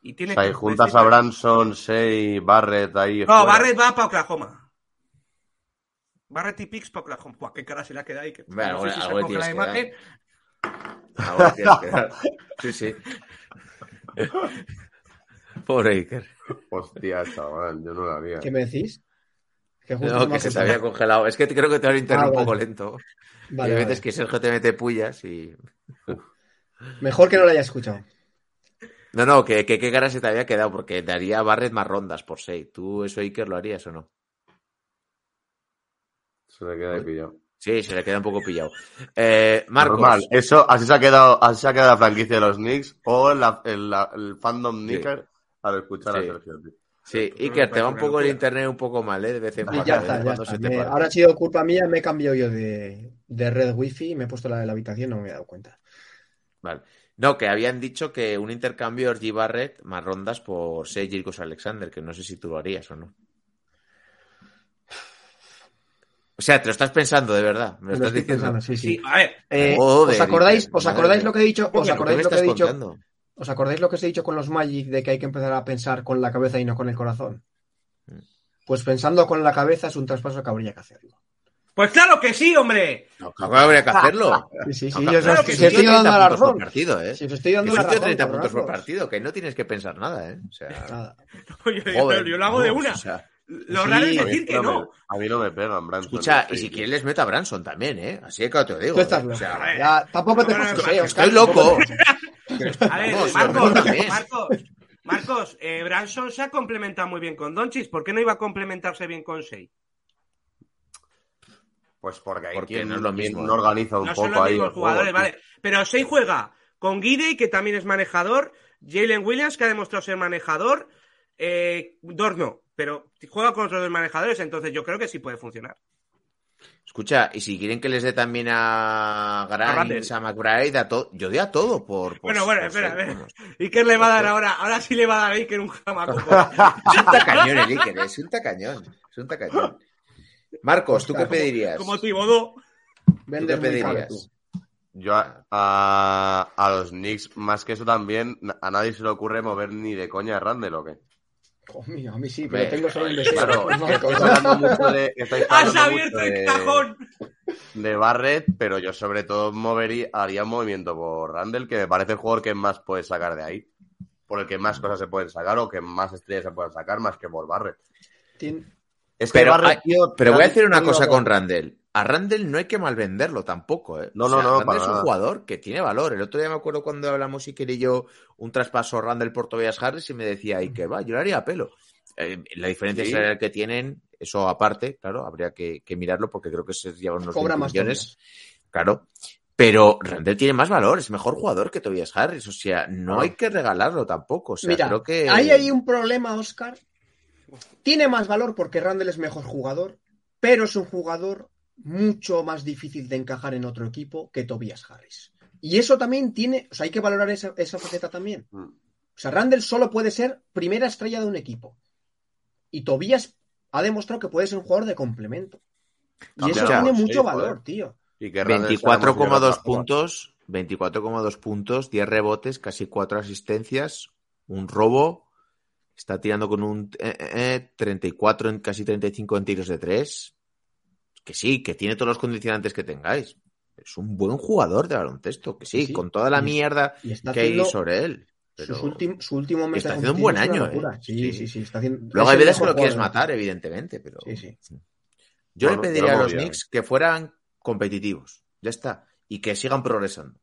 Y tiene O sea, y que juntas a Branson, Shea, Barrett ahí. No, fuera. Barrett va para Oklahoma. Barrett y Pix para Oklahoma. Buah, qué cara se le ha quedado ahí. Que... Bueno, no sé si algo se coge la que imagen. Ahora que dar. Sí, sí. Pobre Iker. Hostia, chaval, yo no lo haría. ¿Qué me decís? Que justo No, que se te había congelado. Es que creo que te había internet Ah, un poco vale. lento. Vale, y hay vale. veces que Sergio te mete pullas y. Mejor que no lo haya escuchado. No, no, que, que qué cara se te había quedado, porque daría a Barrett más rondas por 6. ¿Tú eso, Iker, lo harías o no? Se le queda ahí pillado. Sí, se le queda un poco pillado. Eh, Marcos. Normal, eso, así se ha quedado, así se ha quedado la franquicia de los Knicks o la- el, la- el fandom Sí. Knicker al escuchar Sí. a Sergio. tío. Sí, me Iker, te va un poco el internet un poco mal, ¿eh? De vez en Y cuando. ya está, ya está. Me- ahora ha sido culpa mía, me he cambiado yo de, de red wifi y me he puesto la de la habitación, no me he dado cuenta. Vale. No, que habían dicho que un intercambio G. Barrett más rondas por Gilgeous Alexander, que no sé si tú lo harías o no. O sea, te lo estás pensando de verdad. Me lo estás estoy diciendo. pensando, sí, sí. Sí, a ver, Eh, Joder, ¿Os acordáis, os acordáis lo que he dicho? ¿Os ¿Pero qué acordáis lo que he dicho? contando? ¿Os acordáis lo que os he dicho con los Magic de que hay que empezar a pensar con la cabeza y no con el corazón? Mm. Pues pensando con la cabeza es un traspaso que habría que hacerlo. pues claro que sí, hombre. No, claro que habría que hacerlo. Sí, sí, sí, No, yo os- claro si que os sí, estoy dando 30 la puntos por razón. partido, ¿eh? Si os estoy Que dando la razón. 30 por puntos por partido, que no tienes que pensar nada, ¿eh? O sea, Nada. Yo, yo- lo hago de una. o sea, Lo Sí, raro es A mí decir que no no. me- A mí no me pegan, Branson. escucha, y si quieres les meta a Branson también, ¿eh? Así que te lo digo. Estás ¿eh? loco. O sea, a ver. Ya, tampoco te No, no, no, eh, estoy loco. A ver, Marcos. Marcos, Marcos, eh, Branson se ha complementado muy bien con Donchis. ¿Por qué no iba a complementarse bien con Shea? Pues porque hay Porque quien no es lo mismo, ¿eh? organiza un No poco son los ahí. mismos el juego, jugadores, vale. Pero Shea juega con Guidey, que también es manejador, Jalen Williams, que ha demostrado ser manejador, eh, Dort no, pero juega con otros dos manejadores, entonces yo creo que sí puede funcionar. Escucha, y si quieren que les dé también a A Grimes, Randall. a McBride, a todo, yo doy a todo por. por- Bueno, bueno, por espera, ser, vamos. Iker le va a dar ahora, ahora sí le va a dar a Iker un jamaco. Es un tacañón el Iker, es un tacañón. Es un tacañón. Marcos, ¿tú qué pedirías? Como Tibodó. ¿Tú Vende qué pedirías? Yo a, a, a los Knicks, más que eso también, a nadie se le ocurre mover ni de coña a Randall o qué. A mí sí, Ve, pero tengo solo. Claro, No, es que estáis cosa. hablando mucho de, estáis ¡Has hablando abierto mucho el de- cajón! de Barrett, pero yo sobre todo movería, haría un movimiento por Randall, que me parece el jugador que más puede sacar de ahí. Por el que más cosas se pueden sacar o que más estrellas se pueden sacar, más que por Barrett. Tien- Es que Pero, Barrett, hay- tío, pero voy a decir una cosa con Randall. A Randall no hay que malvenderlo tampoco, ¿eh? No, O no, sea, no, Randall para es un nada. jugador que tiene valor. El otro día me acuerdo cuando hablamos Iker y yo un traspaso Randall por Tobias Harris y me decía Iker, va, yo lo haría a pelo. Eh, la diferencia Sí. salarial que tienen, eso aparte, claro, habría que, que mirarlo porque creo que se lleva unos Cobra 20 más millones. Claro. Pero Randall tiene más valor, es mejor jugador que Tobias Harris. O sea, no Ah. hay que regalarlo tampoco. O sea, Mira, creo que. ahí hay un problema, Oscar. Tiene más valor porque Randall es mejor jugador, pero es un jugador mucho más difícil de encajar en otro equipo que Tobias Harris. Y eso también tiene, o sea, hay que valorar esa, esa faceta también. Mm. O sea, Randall solo puede ser primera estrella de un equipo. Y Tobias ha demostrado que puede ser un jugador de complemento. Y eso tiene mucho sí, valor, joder. tío. Y que Randall sea 24,2 más jugador. puntos, 24,2 puntos, 10 rebotes, casi 4 asistencias, un robo. Está tirando con un eh, eh, 34, en casi 35 en tiros de 3. Que sí, que tiene todos los condicionantes que tengáis. Es un buen jugador de baloncesto, que sí, con toda la mierda que hay sobre él. Pero... sus últim- su último mes está haciendo un buen año, ¿eh? Sí, Sí. sí, sí, está haciendo... Luego hay veces que lo quieres matar, evidentemente, pero. Sí, sí. Yo le pediría a los. Knicks que fueran competitivos. Ya está. Y que sigan progresando.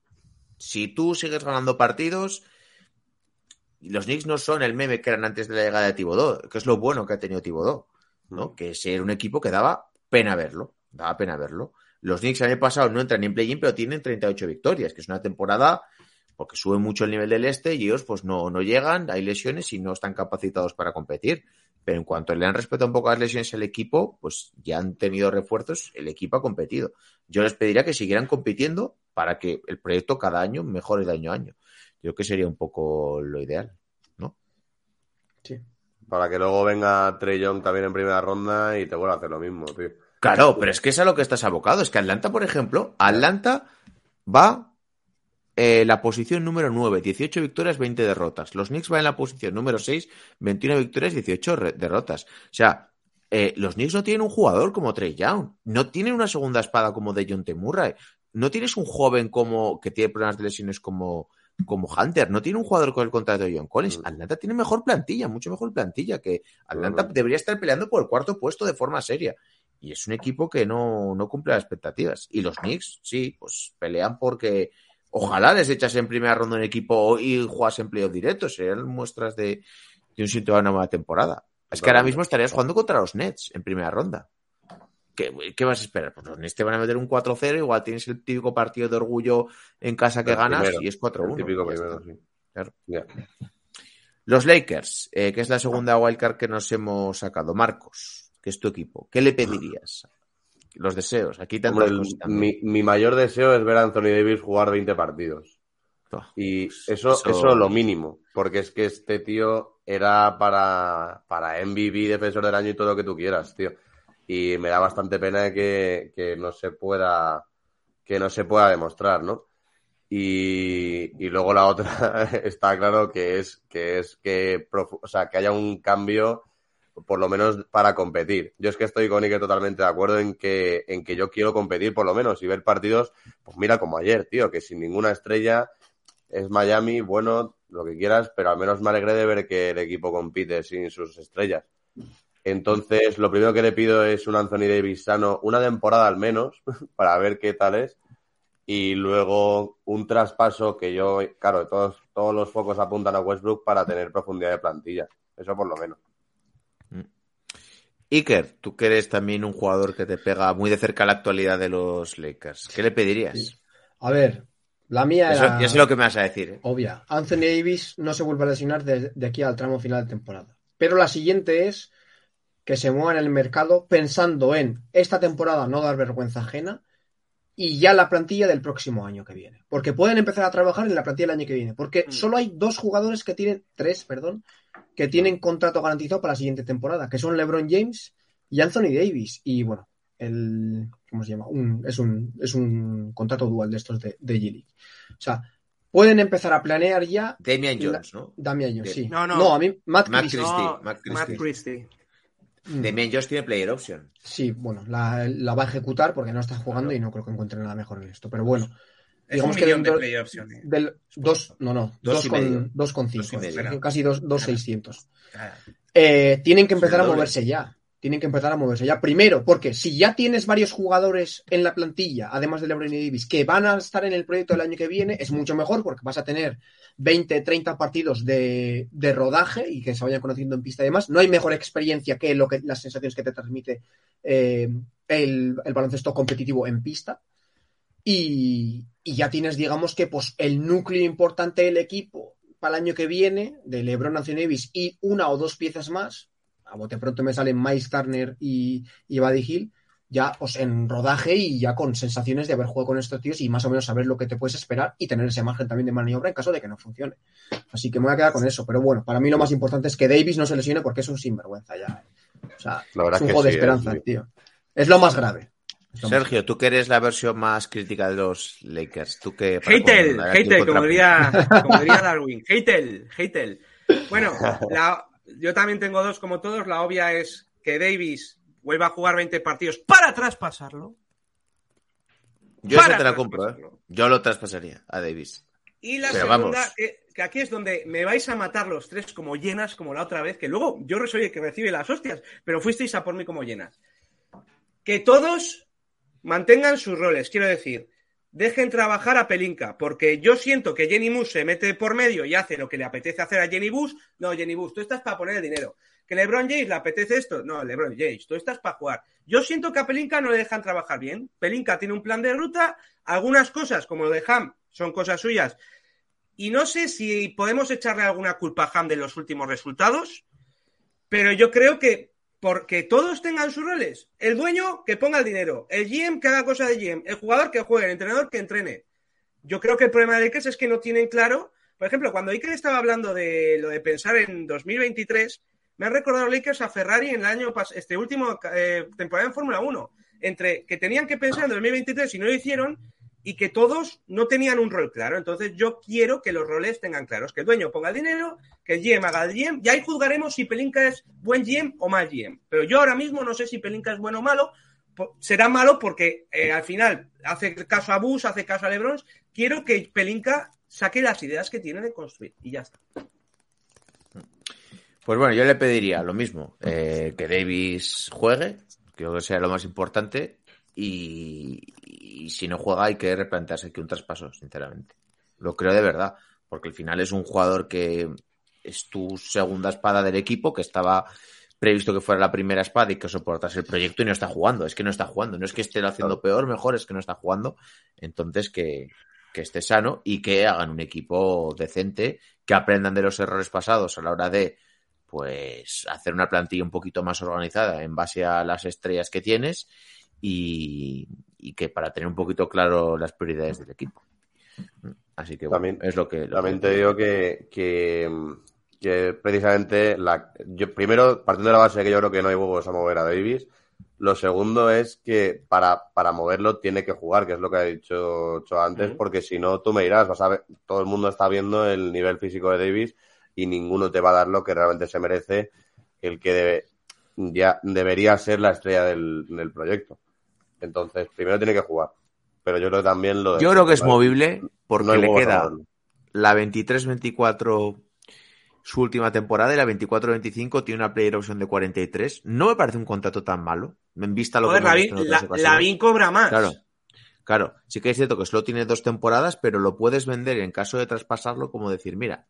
Si tú sigues ganando partidos, y los Knicks no son el meme que eran antes de la llegada de Tibodó, que es lo bueno que ha tenido Tibodó, ¿no? Que es un equipo que daba pena verlo. Daba pena verlo. Los Knicks el año pasado no entran ni en play-in, pero tienen 38 victorias, que es una temporada porque sube mucho el nivel del este y ellos pues no, no llegan, hay lesiones y no están capacitados para competir. Pero en cuanto le han respetado un poco las lesiones al equipo, pues ya han tenido refuerzos, el equipo ha competido. Yo les pediría que siguieran compitiendo para que el proyecto cada año mejore de año a año. Yo creo que sería un poco lo ideal, ¿no? Sí. Para que luego venga Trey Young también en primera ronda y te vuelva a hacer lo mismo, tío. Claro, pero es que es a lo que estás abocado. Es que Atlanta, por ejemplo, Atlanta va eh, la posición número 9, 18 victorias, 20 derrotas. Los Knicks van en la posición número 6, 21 victorias, 18 re- derrotas. O sea, eh, los Knicks no tienen un jugador como Trey Young, no tienen una segunda espada como de John Murray, no tienes un joven como que tiene problemas de lesiones como, como Hunter, no tiene un jugador con el contrato de John Collins. Mm. Atlanta tiene mejor plantilla, mucho mejor plantilla que Atlanta Claro. debería estar peleando por el cuarto puesto de forma seria. Y es un equipo que no, no cumple las expectativas. Y los Knicks, sí, pues pelean porque ojalá les echas en primera ronda un equipo y juegas en playoff directo. Serían muestras de, de un síntoma de una nueva temporada. Es que ahora mismo estarías jugando contra los Nets en primera ronda. ¿Qué, qué vas a esperar? Pues los Nets te van a meter un 4-0, igual tienes el típico partido de orgullo en casa que El ganas primero, y es El 4-1. típico primero, sí. Claro. Los Lakers, eh, que es la segunda wildcard que nos hemos sacado. Marcos, que es tu equipo. ¿Qué le pedirías? Los deseos. Aquí Hombre, el- mi mayor deseo es ver a Anthony Davis jugar 20 partidos. Oh, Y pues eso, eso- eso lo mínimo, porque es que este tío era para, para MVP, defensor del año y todo lo que tú quieras, tío. Y me da bastante pena que, que no se pueda, que no se pueda demostrar, ¿no? Y, y luego la otra está claro que es que es que, o sea, que haya un cambio por lo menos para competir. Yo es que estoy con Ike totalmente de acuerdo en que, en que yo quiero competir por lo menos y ver partidos, pues mira como ayer, tío, que sin ninguna estrella es Miami, bueno, lo que quieras, pero al menos me alegré de ver que el equipo compite sin sus estrellas. Entonces, lo primero que le pido es un Anthony Davis sano, una temporada al menos, para ver qué tal es. Y luego un traspaso que yo, claro, todos, todos los focos apuntan a Westbrook para tener profundidad de plantilla. Eso por lo menos. Iker, tú que eres también un jugador que te pega muy de cerca a la actualidad de los Lakers. ¿Qué le pedirías? Sí. A ver, la mía Eso, era ya sé lo que me vas a decir. ¿eh? obvia. Anthony Davis no se vuelve a lesionar de, de aquí al tramo final de temporada. Pero la siguiente es que se mueva en el mercado pensando en esta temporada no dar vergüenza ajena y ya la plantilla del próximo año que viene. Porque pueden empezar a trabajar en la plantilla del año que viene. Porque Mm. solo hay dos jugadores que tienen, tres, perdón, que tienen contrato garantizado para la siguiente temporada, que son LeBron James y Anthony Davis. Y bueno, el, ¿cómo se llama? Un- es, un, es un contrato dual de estos de, de G-League. O sea, pueden empezar a planear ya. Damian Jones, ¿no? Damian Jones, sí. No, no. a mí, Matt, Matt Christie. Christie. No, Matt Christie. Matt Christie. Mm, Damian Jones tiene player option. Sí, bueno, la, la va a ejecutar porque no está jugando y no creo que encuentre nada mejor en esto. Pero bueno, Es Digamos un que millón de dentro play option. eh. del dos, no, no, Dos dos, con, dos con Dos cinco, medio. casi dos, dos Claro. seiscientos. Eh, tienen que empezar a moverse ya. Tienen que empezar a moverse ya. Primero, porque si ya tienes varios jugadores en la plantilla, además de LeBron y Davis, que van a estar en el proyecto del año que viene, es mucho mejor porque vas a tener 20, 30 partidos de, de rodaje y que se vayan conociendo en pista y demás. No hay mejor experiencia que, lo que las sensaciones que te transmite eh, el, el baloncesto competitivo en pista. Y, y ya tienes, digamos que, pues el núcleo importante del equipo para el año que viene, de LeBron Anthony Davis y una o dos piezas más, a bote pronto me salen Miles Turner y, y Buddy Hill, ya pues en rodaje y ya con sensaciones de haber jugado con estos tíos y más o menos saber lo que te puedes esperar y tener ese margen también de maniobra en caso de que no funcione. Así que me voy a quedar con eso. Pero bueno, para mí lo más importante es que Davis no se lesione porque es un sinvergüenza ya. O sea, La verdad es un juego de esperanza, eh, sí. tío. Es lo más grave. Más Sergio, tú que eres la versión más crítica de los Lakers. Tú que. Heitel, Heitel, como diría, como diría Darwin. Heitel, Heitel. Bueno, la- yo también tengo dos como todos. La obvia es que Davis vuelva a jugar 20 partidos para traspasarlo. Yo esa te la compro, ¿eh? Yo lo traspasaría a Davis. Y la Pero segunda, que, que aquí es donde me vais a matar los tres como llenas, como la otra vez, que luego yo soy el que recibe las hostias, pero fuisteis a por mí como llenas. Que todos mantengan sus roles, quiero decir, dejen trabajar a Pelinka, porque yo siento que Jenny Bush se mete por medio y hace lo que le apetece hacer a Jenny Bush. No, Jenny Bush, tú estás para poner el dinero. ¿Que LeBron James le apetece esto? No, LeBron James, tú estás para jugar. Yo siento que a Pelinka no le dejan trabajar bien. Pelinka tiene un plan de ruta, algunas cosas, como lo de Ham, son cosas suyas. Y no sé si podemos echarle alguna culpa a Ham de los últimos resultados, pero yo creo que porque todos tengan sus roles. El dueño que ponga el dinero, el GM que haga cosas de GM, el jugador que juegue, el entrenador que entrene. Yo creo que el problema de Lakers es que no tienen claro. Por ejemplo, cuando Iker estaba hablando de lo de pensar en 2023, me ha recordado Lakers a Ferrari en el año este último eh, temporada en Fórmula 1. Entre que tenían que pensar en 2023 y no lo hicieron, y que todos no tenían un rol claro. Entonces yo quiero que los roles tengan claros. Que el dueño ponga el dinero, que el GM haga el GM, y ahí juzgaremos si Pelinka es buen GM o mal GM. Pero yo ahora mismo no sé si Pelinka es bueno o malo. Será malo porque eh, al final hace caso a Bush, hace caso a LeBron. Quiero que Pelinka saque las ideas que tiene de construir. Y ya está. Pues bueno, yo le pediría lo mismo, eh, que Davis juegue, creo que sea lo más importante, y, y si no juega hay que replantearse aquí un traspaso, sinceramente. Lo creo de verdad, porque al final es un jugador que es tu segunda espada del equipo, que estaba previsto que fuera la primera espada y que soportase el proyecto y no está jugando, es que no está jugando, no es que esté haciendo peor, mejor, es que no está jugando, entonces que, que esté sano y que hagan un equipo decente, que aprendan de los errores pasados a la hora de pues hacer una plantilla un poquito más organizada en base a las estrellas que tienes y, y que para tener un poquito claro las prioridades del equipo. Así que bueno, También- es lo que... lo También que- te digo que, que, que precisamente la, yo primero, partiendo de la base de que yo creo que no hay huevos a mover a Davis, lo segundo es que para, para moverlo tiene que jugar, que es lo que ha dicho Cho antes, porque si no, tú me dirás, vas a ver, todo el mundo está viendo el nivel físico de Davis y ninguno te va a dar lo que realmente se merece, el que debe- ya debería ser la estrella del, del proyecto. Entonces, primero tiene que jugar. Pero yo creo que también lo de- Yo creo que es Vale. movible porque No le queda la 23-24 su última temporada y la 24-25 tiene una player option de 43. No me parece un contrato tan malo, en vista a lo Joder, que Lavín, la. Lavín cobra más. Claro, claro. Sí que es cierto que solo tiene dos temporadas, pero lo puedes vender en caso de traspasarlo como decir, mira,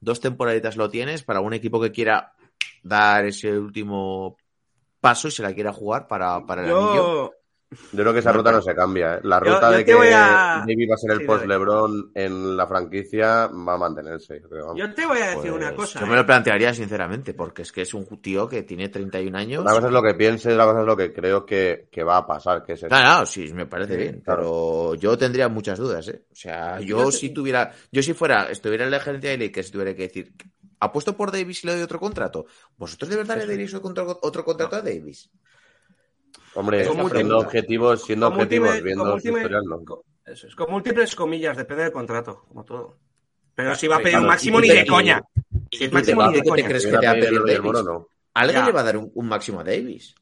dos temporaditas lo tienes para un equipo que quiera dar ese último paso y se la quiera jugar para, para el anillo. Yo, creo que esa ruta no se cambia. ¿eh? La ruta yo de que a- Davis va a ser el Sí, post dale. LeBron en la franquicia va a mantenerse. Yo creo, vamos. yo te voy a decir Pues, una cosa. Yo ¿eh? me lo plantearía sinceramente, porque es que es un tío que tiene 31 años. Una cosa es lo que pienses, la cosa es lo que creo que, que va a pasar, que es. No, no, sí, me parece bien, claro. pero yo tendría muchas dudas, ¿eh? O sea, yo si tuviera, yo si fuera, estuviera en la gerencia de Lakers, tuviera que decir, apuesto por Davis y le doy otro contrato. ¿Vosotros de verdad le daréis otro, otro contrato a Davis? Hombre, siendo objetivos, siendo objetivos, viendo último- historial, no. Eso es, con múltiples comillas, depende del contrato, como todo. Pero si va a pedir un máximo ni de coña. ¿Y Si es tú máximo te- ni de ¿qué te coña. crees que Mira, te va a Pedro pedir y el Davis? Moro no. ¿Alguien Ya. le va a dar un, un máximo a Davis?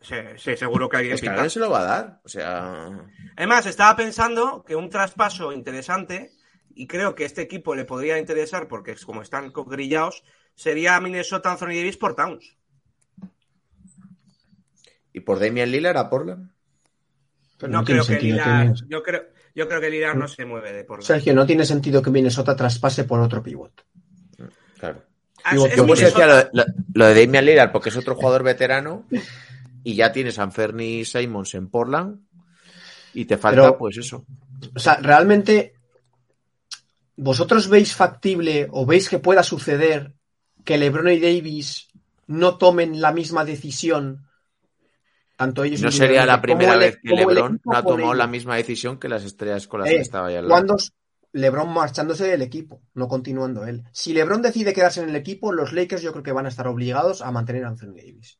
Sí, sí, seguro que alguien Es que alguien se lo va a dar. O sea, Además, estaba pensando que un traspaso interesante, y creo que este equipo le podría interesar porque es como están grillados, sería Minnesota Anthony Davis por Towns. ¿Y por Damian Lillard a Portland? Pero no, tiene creo que sentido Lillard, que- yo creo, yo creo que Lillard no se mueve de por Sergio, no tiene sentido que Minnesota traspase por otro pivot. Claro. Ah, digo, Yo pues decía lo, lo- lo de Damian Lillard porque es otro jugador veterano y ya tienes a Anferni Simons en Portland y te falta Pero- pues eso. O sea, realmente, ¿vosotros veis factible o veis que pueda suceder que LeBron y Davis no tomen la misma decisión? Tanto ellos No sería la primera vez que LeBron no ha tomado la misma decisión que las estrellas con las Eh, que estaba ya al lado. Cuando LeBron marchándose del equipo, no continuando él. Si LeBron decide quedarse en el equipo, los Lakers yo creo que van a estar obligados a mantener a Anthony Davis.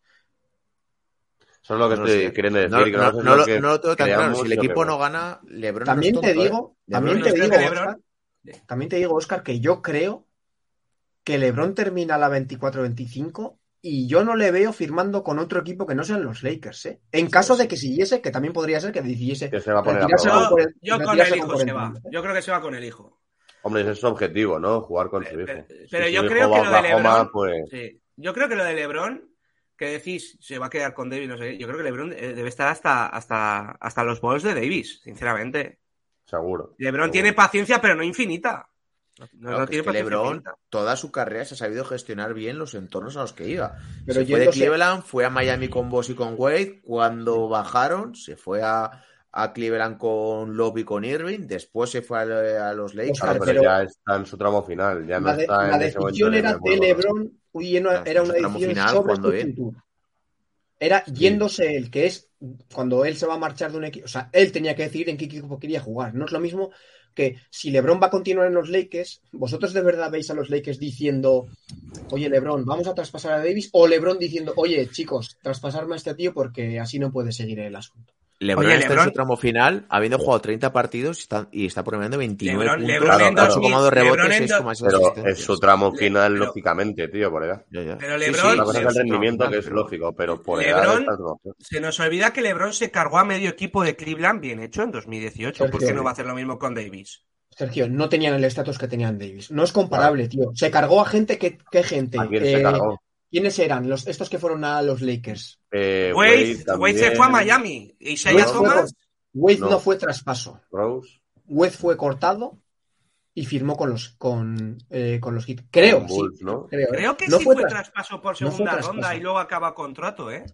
Eso es lo que No estoy sé. queriendo decir. No, que no- no sé no lo lo, que no lo tengo tan claro. Si el equipo no gana, LeBron También no es te tonto, digo, ¿eh? también te digo, Oscar, también te digo, Oscar, que yo creo que LeBron termina la 24-25 y yo no le veo firmando con otro equipo que no sean los Lakers, ¿eh? En caso de que siguiese, que también podría ser que decidiese Que se va a poner a retirarse probar. con Yo, 40 yo con el hijo se 40 va. Yo creo que se va con el hijo. Hombre, ese es su objetivo, ¿no? Jugar con su hijo. Pero- Si yo creo que lo de LeBron- pues Sí. Yo creo que lo de LeBron, que decís se va a quedar con Davis, no sé, qué, yo creo que LeBron eh, debe estar hasta, hasta, hasta los balls de Davis, sinceramente. seguro. LeBron Seguro. tiene paciencia, pero no infinita. No, Claro, que tiene es que paciencia LeBron toda su carrera se ha sabido gestionar bien los entornos a los que iba. Pero se fue de Cleveland, fue a Miami con Boss y con Wade. Cuando bajaron, se fue a, a Cleveland con Love y con Irving. Después se fue a, a los Lakers. Claro, pero, pero- ya está en su tramo final. Ya no La, de- está decisión de era de LeBron y era, Claro, era su una tramo decisión final, sobre su futuro. Era yéndose él, que es cuando él se va a marchar de un equipo. O sea, él tenía que decidir en qué equipo quería jugar. No es lo mismo que si LeBron va a continuar en los Lakers, ¿vosotros de verdad veis a los Lakers diciendo, oye LeBron, vamos a traspasar a Davis? O LeBron diciendo, oye chicos, traspasarme a este tío porque así no puede seguir el asunto. LeBron Oye, está LeBron- en su tramo final, habiendo jugado 30 partidos y está, y está promediando 29 LeBron- puntos, LeBron en 8,2 2000, rebotes, LeBron en 6,6 Pero es su tramo Le- final, pero- lógicamente, tío, por edad. Ya, ya. Pero Sí, sí, LeBron- Una cosa es el sí, rendimiento, no, que es lógico, pero por LeBron- edad no. Se nos olvida que LeBron se cargó a medio equipo de Cleveland bien hecho en 2018. ¿Por Sergio. qué no va a hacer lo mismo con Davis? Sergio, no tenían el estatus que tenían Davis. No es comparable, tío. Se cargó a gente que, ¿qué gente? ¿A quién Eh, se cargó? ¿Quiénes eran? Los, estos que fueron a los Lakers. Eh, Wade, Wade Wade se fue a Miami. Isaiah Wade fue, Thomas, Wade No. no. fue traspaso. Rose. Wade fue cortado y firmó con los con, eh, con los Heat. Creo, con sí. Bulls, ¿no? Creo, ¿eh? creo que no sí fue fue tras- traspaso por no fue segunda traspaso. ronda y luego acaba contrato, ¿eh?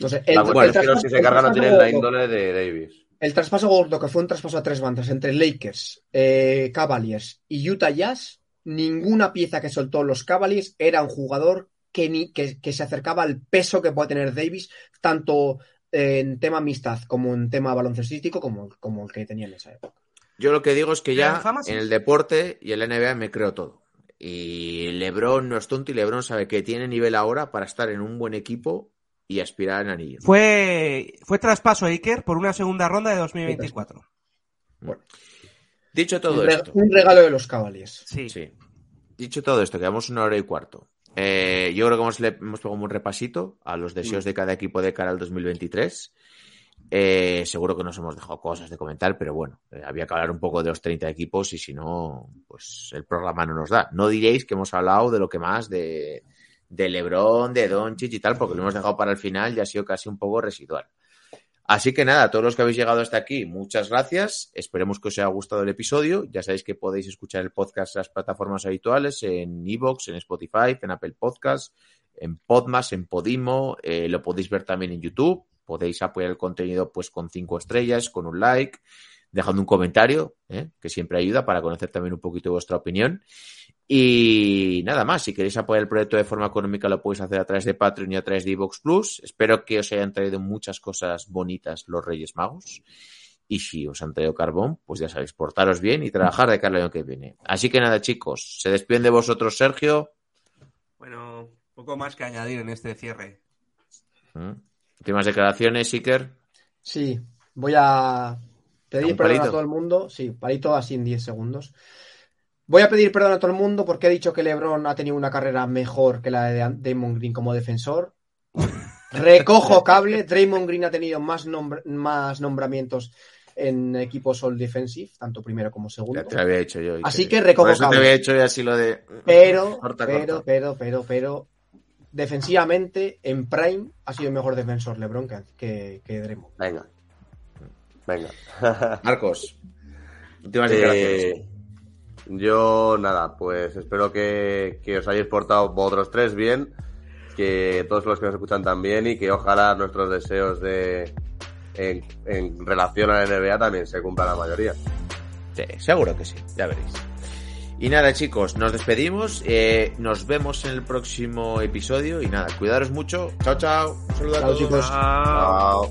No sé, La el, cuestión el es que los traspaso- que se cargan no traspaso tienen la gordo- índole de Davis. El traspaso gordo, que fue un traspaso a tres bandas entre Lakers, eh, Cavaliers y Utah Jazz, ninguna pieza que soltó los Cavaliers era un jugador que, ni, que, que se acercaba al peso que puede tener Davis, tanto en tema amistad como en tema baloncestístico, como, como el que tenía en esa época. Yo lo que digo es que ya en el deporte y en la NBA me creo todo. Y LeBron no es tonto y LeBron sabe que tiene nivel ahora para estar en un buen equipo y aspirar en anillo. Fue, fue traspaso a Iker por una segunda ronda de 2024. Dicho todo un, esto, un regalo de los Cavaliers. Sí. sí. Dicho todo esto, quedamos una hora y cuarto. Eh, yo creo que hemos, le- hemos pegado un repasito a los deseos de cada equipo de cara al 2023. Eh, seguro que nos hemos dejado cosas de comentar, pero bueno, eh, había que hablar un poco de los 30 equipos y si no, pues el programa no nos da. No diréis que hemos hablado de lo que más de, de Lebron, de Doncic y tal, porque lo hemos dejado para el final y ha sido casi un poco residual. Así que nada, todos los que habéis llegado hasta aquí, muchas gracias. Esperemos que os haya gustado el episodio. Ya sabéis que podéis escuchar el podcast en las plataformas habituales, en Evox, en Spotify, en Apple Podcast, en Podmas, en Podimo. Eh, lo podéis ver también en YouTube. Podéis apoyar el contenido pues con cinco estrellas, con un like, dejando un comentario, ¿eh? que siempre ayuda para conocer también un poquito vuestra opinión. Y nada más, si queréis apoyar el proyecto de forma económica lo podéis hacer a través de Patreon y a través de Evox Plus. Espero que os hayan traído muchas cosas bonitas los Reyes Magos. Y si os han traído carbón, pues ya sabéis, portaros bien y trabajar de cara al año que viene. Así que nada, chicos, se despiden de vosotros, Sergio. Bueno, poco más que añadir en este cierre. ¿Mm? Últimas declaraciones, Iker. Sí, voy a pedir ¿Un perdón a todo el mundo. Sí, palito así en 10 segundos. Voy a pedir perdón a todo el mundo porque he dicho que LeBron ha tenido una carrera mejor que la de Damon Green como defensor. Recojo cable. Draymond Green ha tenido más, nombr- más nombramientos en equipos All Defensive, tanto primero como segundo. Ya te lo había hecho yo. Así que recojo Por eso te cable. había hecho yo así lo de. Pero, Corta, pero, corta. pero, pero, pero, defensivamente, en Prime ha sido mejor defensor LeBron que, que, que Draymond. Venga. Venga. Marcos. Últimas declaraciones. Yo, nada, pues espero que, que os hayáis portado vosotros tres bien, que todos los que nos escuchan también y que ojalá nuestros deseos de en, en relación a la NBA también se cumplan la mayoría. Sí, seguro que sí, ya veréis. Y nada, chicos, nos despedimos. eh, nos vemos en el próximo episodio. Y nada, cuidaros mucho. Chao, chao. Un saludo a todos. chicos. Chao.